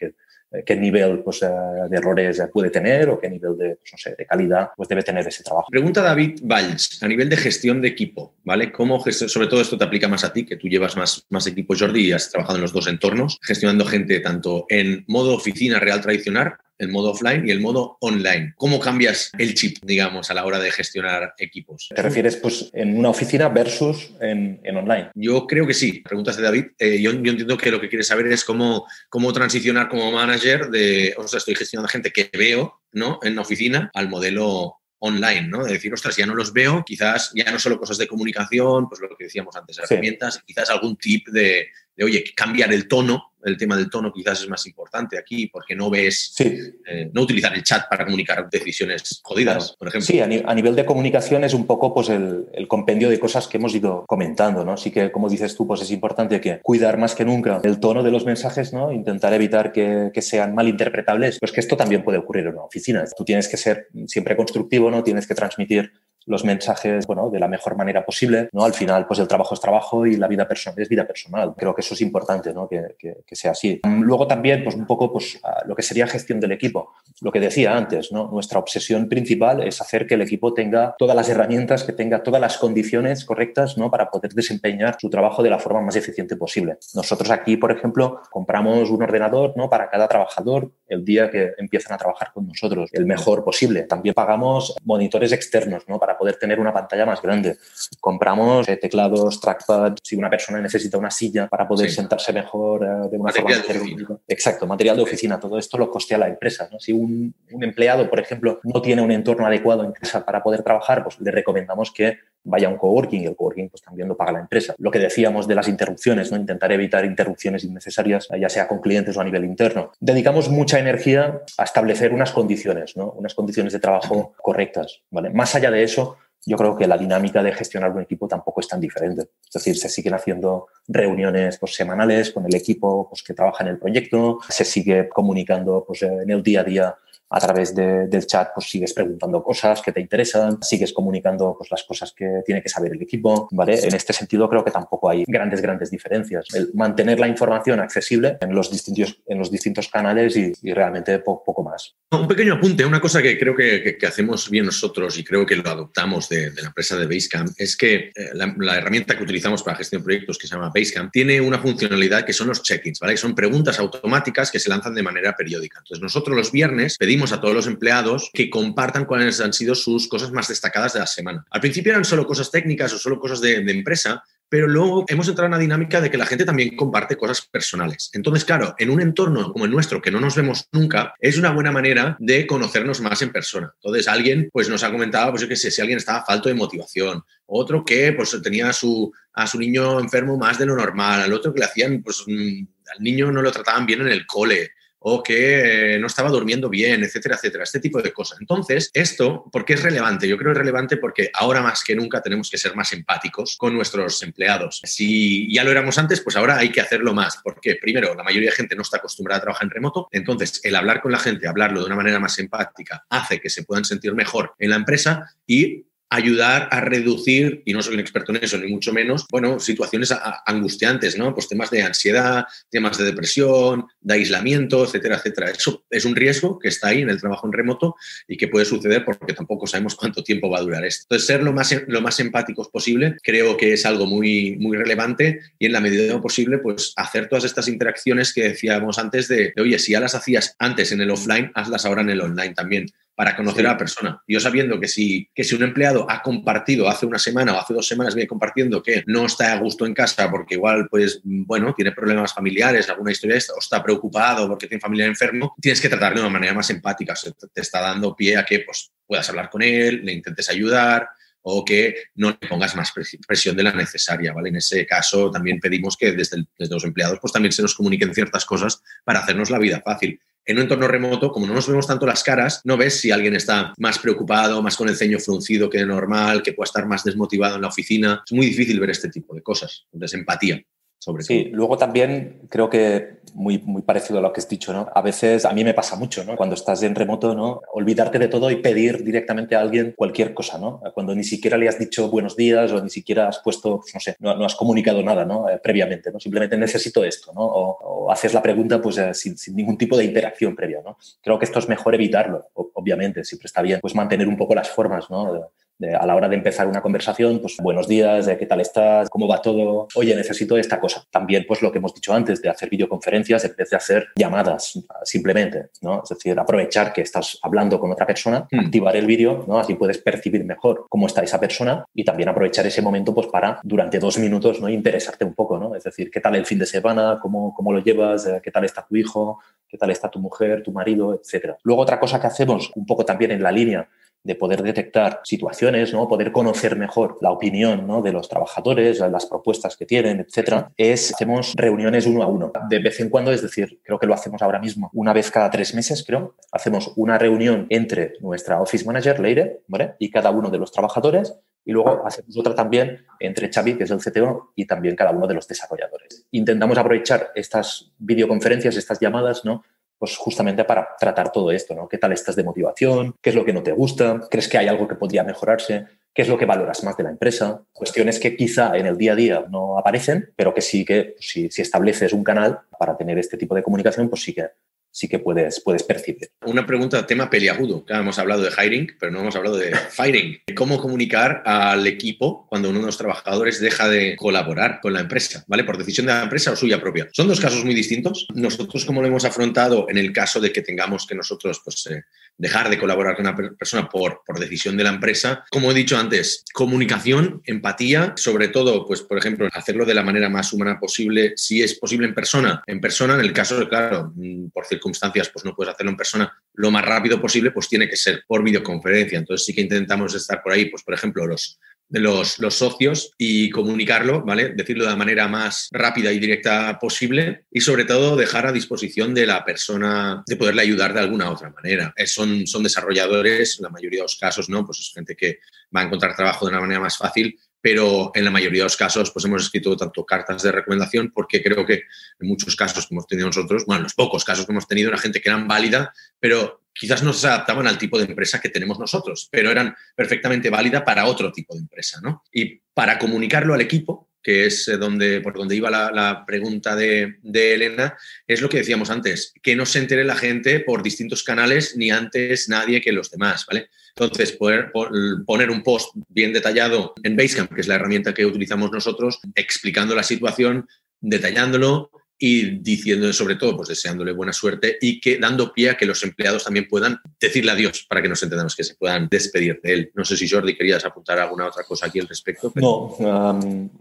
Eh, qué nivel pues, de errores puede tener o qué nivel de, pues, no sé, de calidad pues, debe tener ese trabajo. Pregunta David Valls, a nivel de gestión de equipo, ¿vale? ¿Cómo sobre todo esto te aplica más a ti, que tú llevas más, más equipo, Jordi, y has trabajado en los dos entornos, gestionando gente tanto en modo oficina real tradicional el modo offline y el modo online. ¿Cómo cambias el chip, digamos, a la hora de gestionar equipos? ¿Te refieres pues en una oficina versus en, online? Yo creo que sí. Preguntas de David. Eh, yo, entiendo que lo que quieres saber es cómo, cómo transicionar como manager de, o sea, estoy gestionando gente que veo ¿no? en la oficina al modelo online, ¿no? De decir, ostras, ya no los veo, quizás ya no solo cosas de comunicación, pues lo que decíamos antes, herramientas, quizás algún tip de, de, oye, cambiar el tono el tema del tono quizás es más importante aquí, porque no ves, eh, no utilizar el chat para comunicar decisiones jodidas, por ejemplo. Sí, a, nivel de comunicación es un poco pues, el, compendio de cosas que hemos ido comentando, ¿no? Así que, como dices tú, pues es importante que cuidar más que nunca el tono de los mensajes, ¿no? Intentar evitar que, que sean malinterpretables, pues que esto también puede ocurrir en una oficina. Tú tienes que ser siempre constructivo, ¿no? Tienes que transmitir los mensajes bueno, de la mejor manera posible. ¿no? Al final, pues el trabajo es trabajo y la vida personal es vida personal. Creo que eso es importante, ¿no? que, que, sea así. Luego también, pues un poco pues, lo que sería gestión del equipo. Lo que decía antes, ¿no? nuestra obsesión principal es hacer que el equipo tenga todas las herramientas, que tenga todas las condiciones correctas ¿no? para poder desempeñar su trabajo de la forma más eficiente posible. Nosotros aquí, por ejemplo, compramos un ordenador ¿no? para cada trabajador el día que empiezan a trabajar con nosotros, el mejor posible. También pagamos monitores externos ¿no? para poder tener una pantalla más grande. Compramos eh, teclados, trackpad, si una persona necesita una silla para poder sentarse mejor eh, de una material forma Exacto, material de oficina. Todo esto lo costea la empresa. Si un, un, empleado, por ejemplo, no tiene un entorno adecuado en casa para poder trabajar, pues le recomendamos que vaya un coworking y el coworking pues también lo paga la empresa. Lo que decíamos de las interrupciones, ¿no? intentar evitar interrupciones innecesarias, ya sea con clientes o a nivel interno. Dedicamos mucha energía a establecer unas condiciones, ¿no? unas condiciones de trabajo correctas. ¿vale? Más allá de eso, yo creo que la dinámica de gestionar un equipo tampoco es tan diferente. Es decir, se siguen haciendo reuniones pues, semanales con el equipo pues, que trabaja en el proyecto, se sigue comunicando pues, en el día a día a través del chat pues sigues preguntando cosas que te interesan, sigues comunicando pues las cosas que tiene que saber el equipo, ¿vale? En este sentido creo que tampoco hay grandes, grandes diferencias. El mantener la información accesible en los distintos, en los distintos canales y, realmente poco más. Un pequeño apunte, una cosa que creo que, que, hacemos bien nosotros y creo que lo adoptamos de, la empresa de Basecamp es que eh, la, herramienta que utilizamos para gestión de proyectos que se llama Basecamp tiene una funcionalidad que son los check-ins, ¿vale? son preguntas automáticas que se lanzan de manera periódica. Entonces nosotros los viernes pedimos a todos los empleados que compartan cuáles han sido sus cosas más destacadas de la semana. Al principio eran solo cosas técnicas o solo cosas de, empresa, pero luego hemos entrado en una dinámica de que la gente también comparte cosas personales. Entonces, claro, en un entorno como el nuestro, que no nos vemos nunca, es una buena manera de conocernos más en persona. Entonces, alguien pues, nos ha comentado, pues yo qué si alguien estaba falto de motivación, otro que pues, tenía a su, a su niño enfermo más de lo normal, al otro que le hacían, pues mm, al niño no lo trataban bien en el cole, o que eh, no estaba durmiendo bien, etcétera, etcétera, este tipo de cosas. Entonces, esto, ¿por qué es relevante? Yo creo que es relevante porque ahora más que nunca tenemos que ser más empáticos con nuestros empleados. Si ya lo éramos antes, pues ahora hay que hacerlo más, porque primero, la mayoría de gente no está acostumbrada a trabajar en remoto, entonces el hablar con la gente, hablarlo de una manera más empática, hace que se puedan sentir mejor en la empresa y ayudar a reducir, y no soy un experto en eso, ni mucho menos, bueno, situaciones angustiantes, ¿no? Pues temas de ansiedad, temas de depresión, de aislamiento, etcétera, etcétera. Eso es un riesgo que está ahí en el trabajo en remoto y que puede suceder porque tampoco sabemos cuánto tiempo va a durar esto. Entonces, ser lo más, lo más empáticos posible creo que es algo muy, muy relevante y en la medida de lo posible, pues hacer todas estas interacciones que decíamos antes de, de, oye, si ya las hacías antes en el offline, hazlas ahora en el online también para conocer a la persona. Yo sabiendo que si, que si un empleado ha compartido hace una semana o hace dos semanas viene compartiendo que no está a gusto en casa porque igual, pues, bueno, tiene problemas familiares, alguna historia o está preocupado porque tiene familia enfermo, tienes que tratarlo de una manera más empática. O te está dando pie a que pues, puedas hablar con él, le intentes ayudar, o que no le pongas más presión de la necesaria, ¿vale? En ese caso también pedimos que desde, desde, los empleados pues también se nos comuniquen ciertas cosas para hacernos la vida fácil en un entorno remoto, como no nos vemos tanto las caras, no ves si alguien está más preocupado, más con el ceño fruncido que normal, que pueda estar más desmotivado en la oficina. Es muy difícil ver este tipo de cosas. Entonces, empatía sí, luego también creo que muy, muy parecido a lo que has dicho, ¿no? A veces a mí me pasa mucho, ¿no? Cuando estás en remoto, ¿no? Olvidarte de todo y pedir directamente a alguien cualquier cosa, ¿no? Cuando ni siquiera le has dicho buenos días o ni siquiera has puesto, pues, no sé, no, has comunicado nada, ¿no? Eh, previamente, ¿no? Simplemente necesito esto, ¿no? O, haces la pregunta pues eh, sin, sin, ningún tipo de interacción previa, ¿no? Creo que esto es mejor evitarlo, obviamente, siempre está bien, pues mantener un poco las formas, ¿no? A la hora de empezar una conversación, pues buenos días, ¿qué tal estás? ¿Cómo va todo? Oye, necesito esta cosa. También, pues lo que hemos dicho antes, de hacer videoconferencias en vez de hacer llamadas simplemente, ¿no? Es decir, aprovechar que estás hablando con otra persona, mm. activar el vídeo, ¿no? Así puedes percibir mejor cómo está esa persona y también aprovechar ese momento, pues para durante dos minutos, ¿no? Interesarte un poco, ¿no? Es decir, ¿qué tal el fin de semana? ¿Cómo, cómo lo llevas? ¿Qué tal está tu hijo? ¿Qué tal está tu mujer, tu marido, etcétera? Luego otra cosa que hacemos un poco también en la línea de poder detectar situaciones, ¿no? poder conocer mejor la opinión ¿no? de los trabajadores, las propuestas que tienen, etcétera, es hacemos reuniones uno a uno. De vez en cuando, es decir, creo que lo hacemos ahora mismo, una vez cada tres meses, creo, hacemos una reunión entre nuestra Office Manager, Leire, ¿vale? y cada uno de los trabajadores y luego hacemos otra también entre Xavi, que es el CTO, y también cada uno de los desarrolladores. Intentamos aprovechar estas videoconferencias, estas llamadas, ¿no? Pues justamente para tratar todo esto, ¿no? ¿Qué tal estás de motivación? ¿Qué es lo que no te gusta? ¿Crees que hay algo que podría mejorarse? ¿Qué es lo que valoras más de la empresa? Cuestiones que quizá en el día a día no aparecen, pero que sí que pues, si, si estableces un canal para tener este tipo de comunicación, pues sí que sí que puedes, puedes percibir. Una pregunta, tema peliagudo. Claro, hemos hablado de hiring, pero no hemos hablado de firing. ¿Cómo comunicar al equipo cuando uno de los trabajadores deja de colaborar con la empresa, ¿vale? Por decisión de la empresa o suya propia. Son dos casos muy distintos. Nosotros, ¿cómo lo hemos afrontado en el caso de que tengamos que nosotros, pues, eh, dejar de colaborar con una persona por, por decisión de la empresa? Como he dicho antes, comunicación, empatía, sobre todo, pues, por ejemplo, hacerlo de la manera más humana posible, si es posible en persona. En persona, en el caso claro, mm, por circunstancias pues no puedes hacerlo en persona lo más rápido posible, pues tiene que ser por videoconferencia. Entonces sí que intentamos estar por ahí, pues por ejemplo, los, los, los, socios y comunicarlo, ¿vale? Decirlo de la manera más rápida y directa posible y sobre todo dejar a disposición de la persona de poderle ayudar de alguna otra manera. Son, desarrolladores, en la mayoría de los casos, ¿no? Pues es gente que va a encontrar trabajo de una manera más fácil, pero en la mayoría de los casos pues hemos escrito tanto cartas de recomendación porque creo que en muchos casos que hemos tenido nosotros, bueno, en los pocos casos que hemos tenido, era gente que eran válida, pero quizás no se adaptaban al tipo de empresa que tenemos nosotros, pero eran perfectamente válida para otro tipo de empresa, ¿no? Y para comunicarlo al equipo, que es eh, donde, por donde iba la, pregunta de, de, Elena, es lo que decíamos antes, que no se entere la gente por distintos canales ni antes nadie que los demás, ¿vale? Entonces, poder poner un post bien detallado en Basecamp, que es la herramienta que utilizamos nosotros, explicando la situación, detallándolo, y diciendo sobre todo, pues deseándole buena suerte y que dando pie a que los empleados también puedan decirle adiós para que nos entendamos que se puedan despedir de él. No sé si Jordi querías apuntar alguna otra cosa aquí al respecto. No,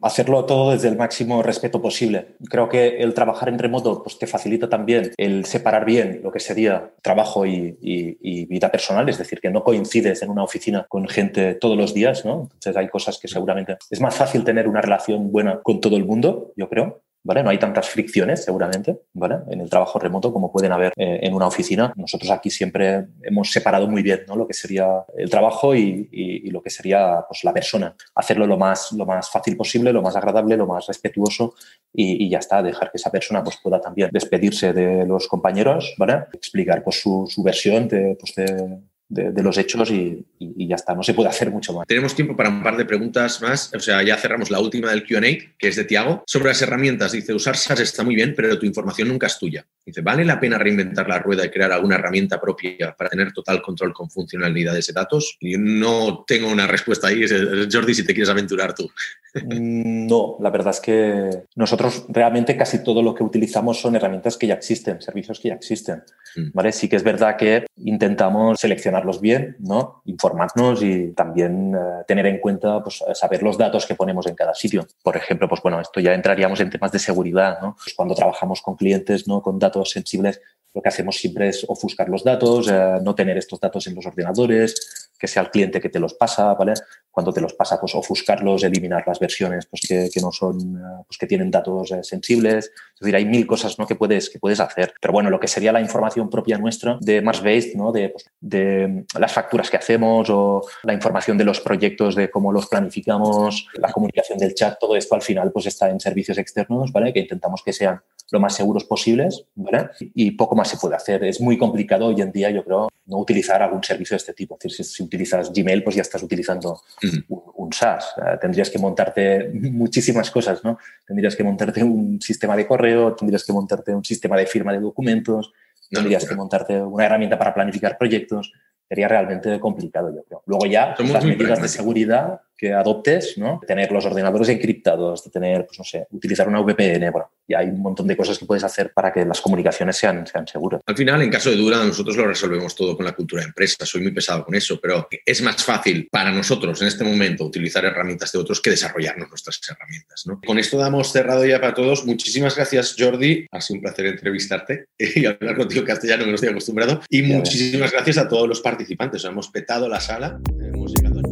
hacerlo todo desde el máximo respeto posible. Creo que el trabajar en remoto pues, te facilita también el separar bien lo que sería trabajo y, y vida personal, es decir, que no coincides en una oficina con gente todos los días, ¿no? Entonces hay cosas que seguramente es más fácil tener una relación buena con todo el mundo, yo creo, ¿vale? No hay tantas fricciones, seguramente, ¿vale? En el trabajo remoto como pueden haber eh, en una oficina. Nosotros aquí siempre hemos separado muy bien, ¿no? Lo que sería el trabajo y, y, lo que sería pues, la persona. Hacerlo lo más, lo más fácil posible, lo más agradable, lo más respetuoso y, y ya está. Dejar que esa persona pues, pueda también despedirse de los compañeros, ¿vale? Explicar pues, su, su versión de, pues, de de, los hechos y, ya está, no se puede hacer mucho más. Tenemos tiempo para un par de preguntas más, o sea, ya cerramos la última del QA, que es de Tiago, sobre las herramientas. Dice, usar está muy bien, pero tu información nunca es tuya. Dice, ¿vale la pena reinventar la rueda y crear alguna herramienta propia para tener total control con funcionalidades de datos? Y no tengo una respuesta ahí, Jordi, si te quieres aventurar tú. Mm, no, la verdad es que nosotros realmente casi todo lo que utilizamos son herramientas que ya existen, servicios que ya existen. Mm. ¿vale? Sí que es verdad que intentamos seleccionarlos bien, ¿no? informarnos y también eh, tener en cuenta, pues, saber los datos que ponemos en cada sitio. Por ejemplo, pues bueno, esto ya entraríamos en temas de seguridad. ¿no? Pues cuando trabajamos con clientes ¿no? con datos sensibles, lo que hacemos siempre es ofuscar los datos, eh, no tener estos datos en los ordenadores, que sea el cliente que te los pasa, ¿vale? Cuando te los pasa, pues ofuscarlos, eliminar las versiones pues, que, que no son, eh, pues que tienen datos eh, sensibles. Es decir, hay mil cosas ¿no? que, puedes, que puedes hacer. Pero bueno, lo que sería la información propia nuestra de Mars-Based, ¿no? De, pues, de las facturas que hacemos o la información de los proyectos, de cómo los planificamos, la comunicación del chat, todo esto al final pues está en servicios externos, ¿vale? Que intentamos que sean lo más seguros posibles, ¿vale? Y poco más se puede hacer. Es muy complicado hoy en día, yo creo, no utilizar algún servicio de este tipo. Es decir, si, utilizas Gmail, pues ya estás utilizando un, SaaS. tendrías que montarte muchísimas cosas, ¿no? Tendrías que montarte un sistema de correo, tendrías que montarte un sistema de firma de documentos, tendrías que montarte una herramienta para planificar proyectos. sería realmente complicado, yo creo. Luego ya las medidas de seguridad que adoptes, ¿no? Tener los ordenadores encriptados, de tener, pues no sé, utilizar una VPN, bueno, y hay un montón de cosas que puedes hacer para que las comunicaciones sean, sean seguras. Al final, en caso de duda, nosotros lo resolvemos todo con la cultura de empresa. Soy muy pesado con eso, pero es más fácil para nosotros en este momento utilizar herramientas de otros que desarrollarnos nuestras herramientas. ¿no? Con esto damos cerrado ya para todos. Muchísimas gracias, Jordi. Ha sido un placer entrevistarte y hablar contigo castellano, que no estoy acostumbrado. Y muchísimas gracias a todos los participantes. Hemos petado la sala. Hemos llegado a...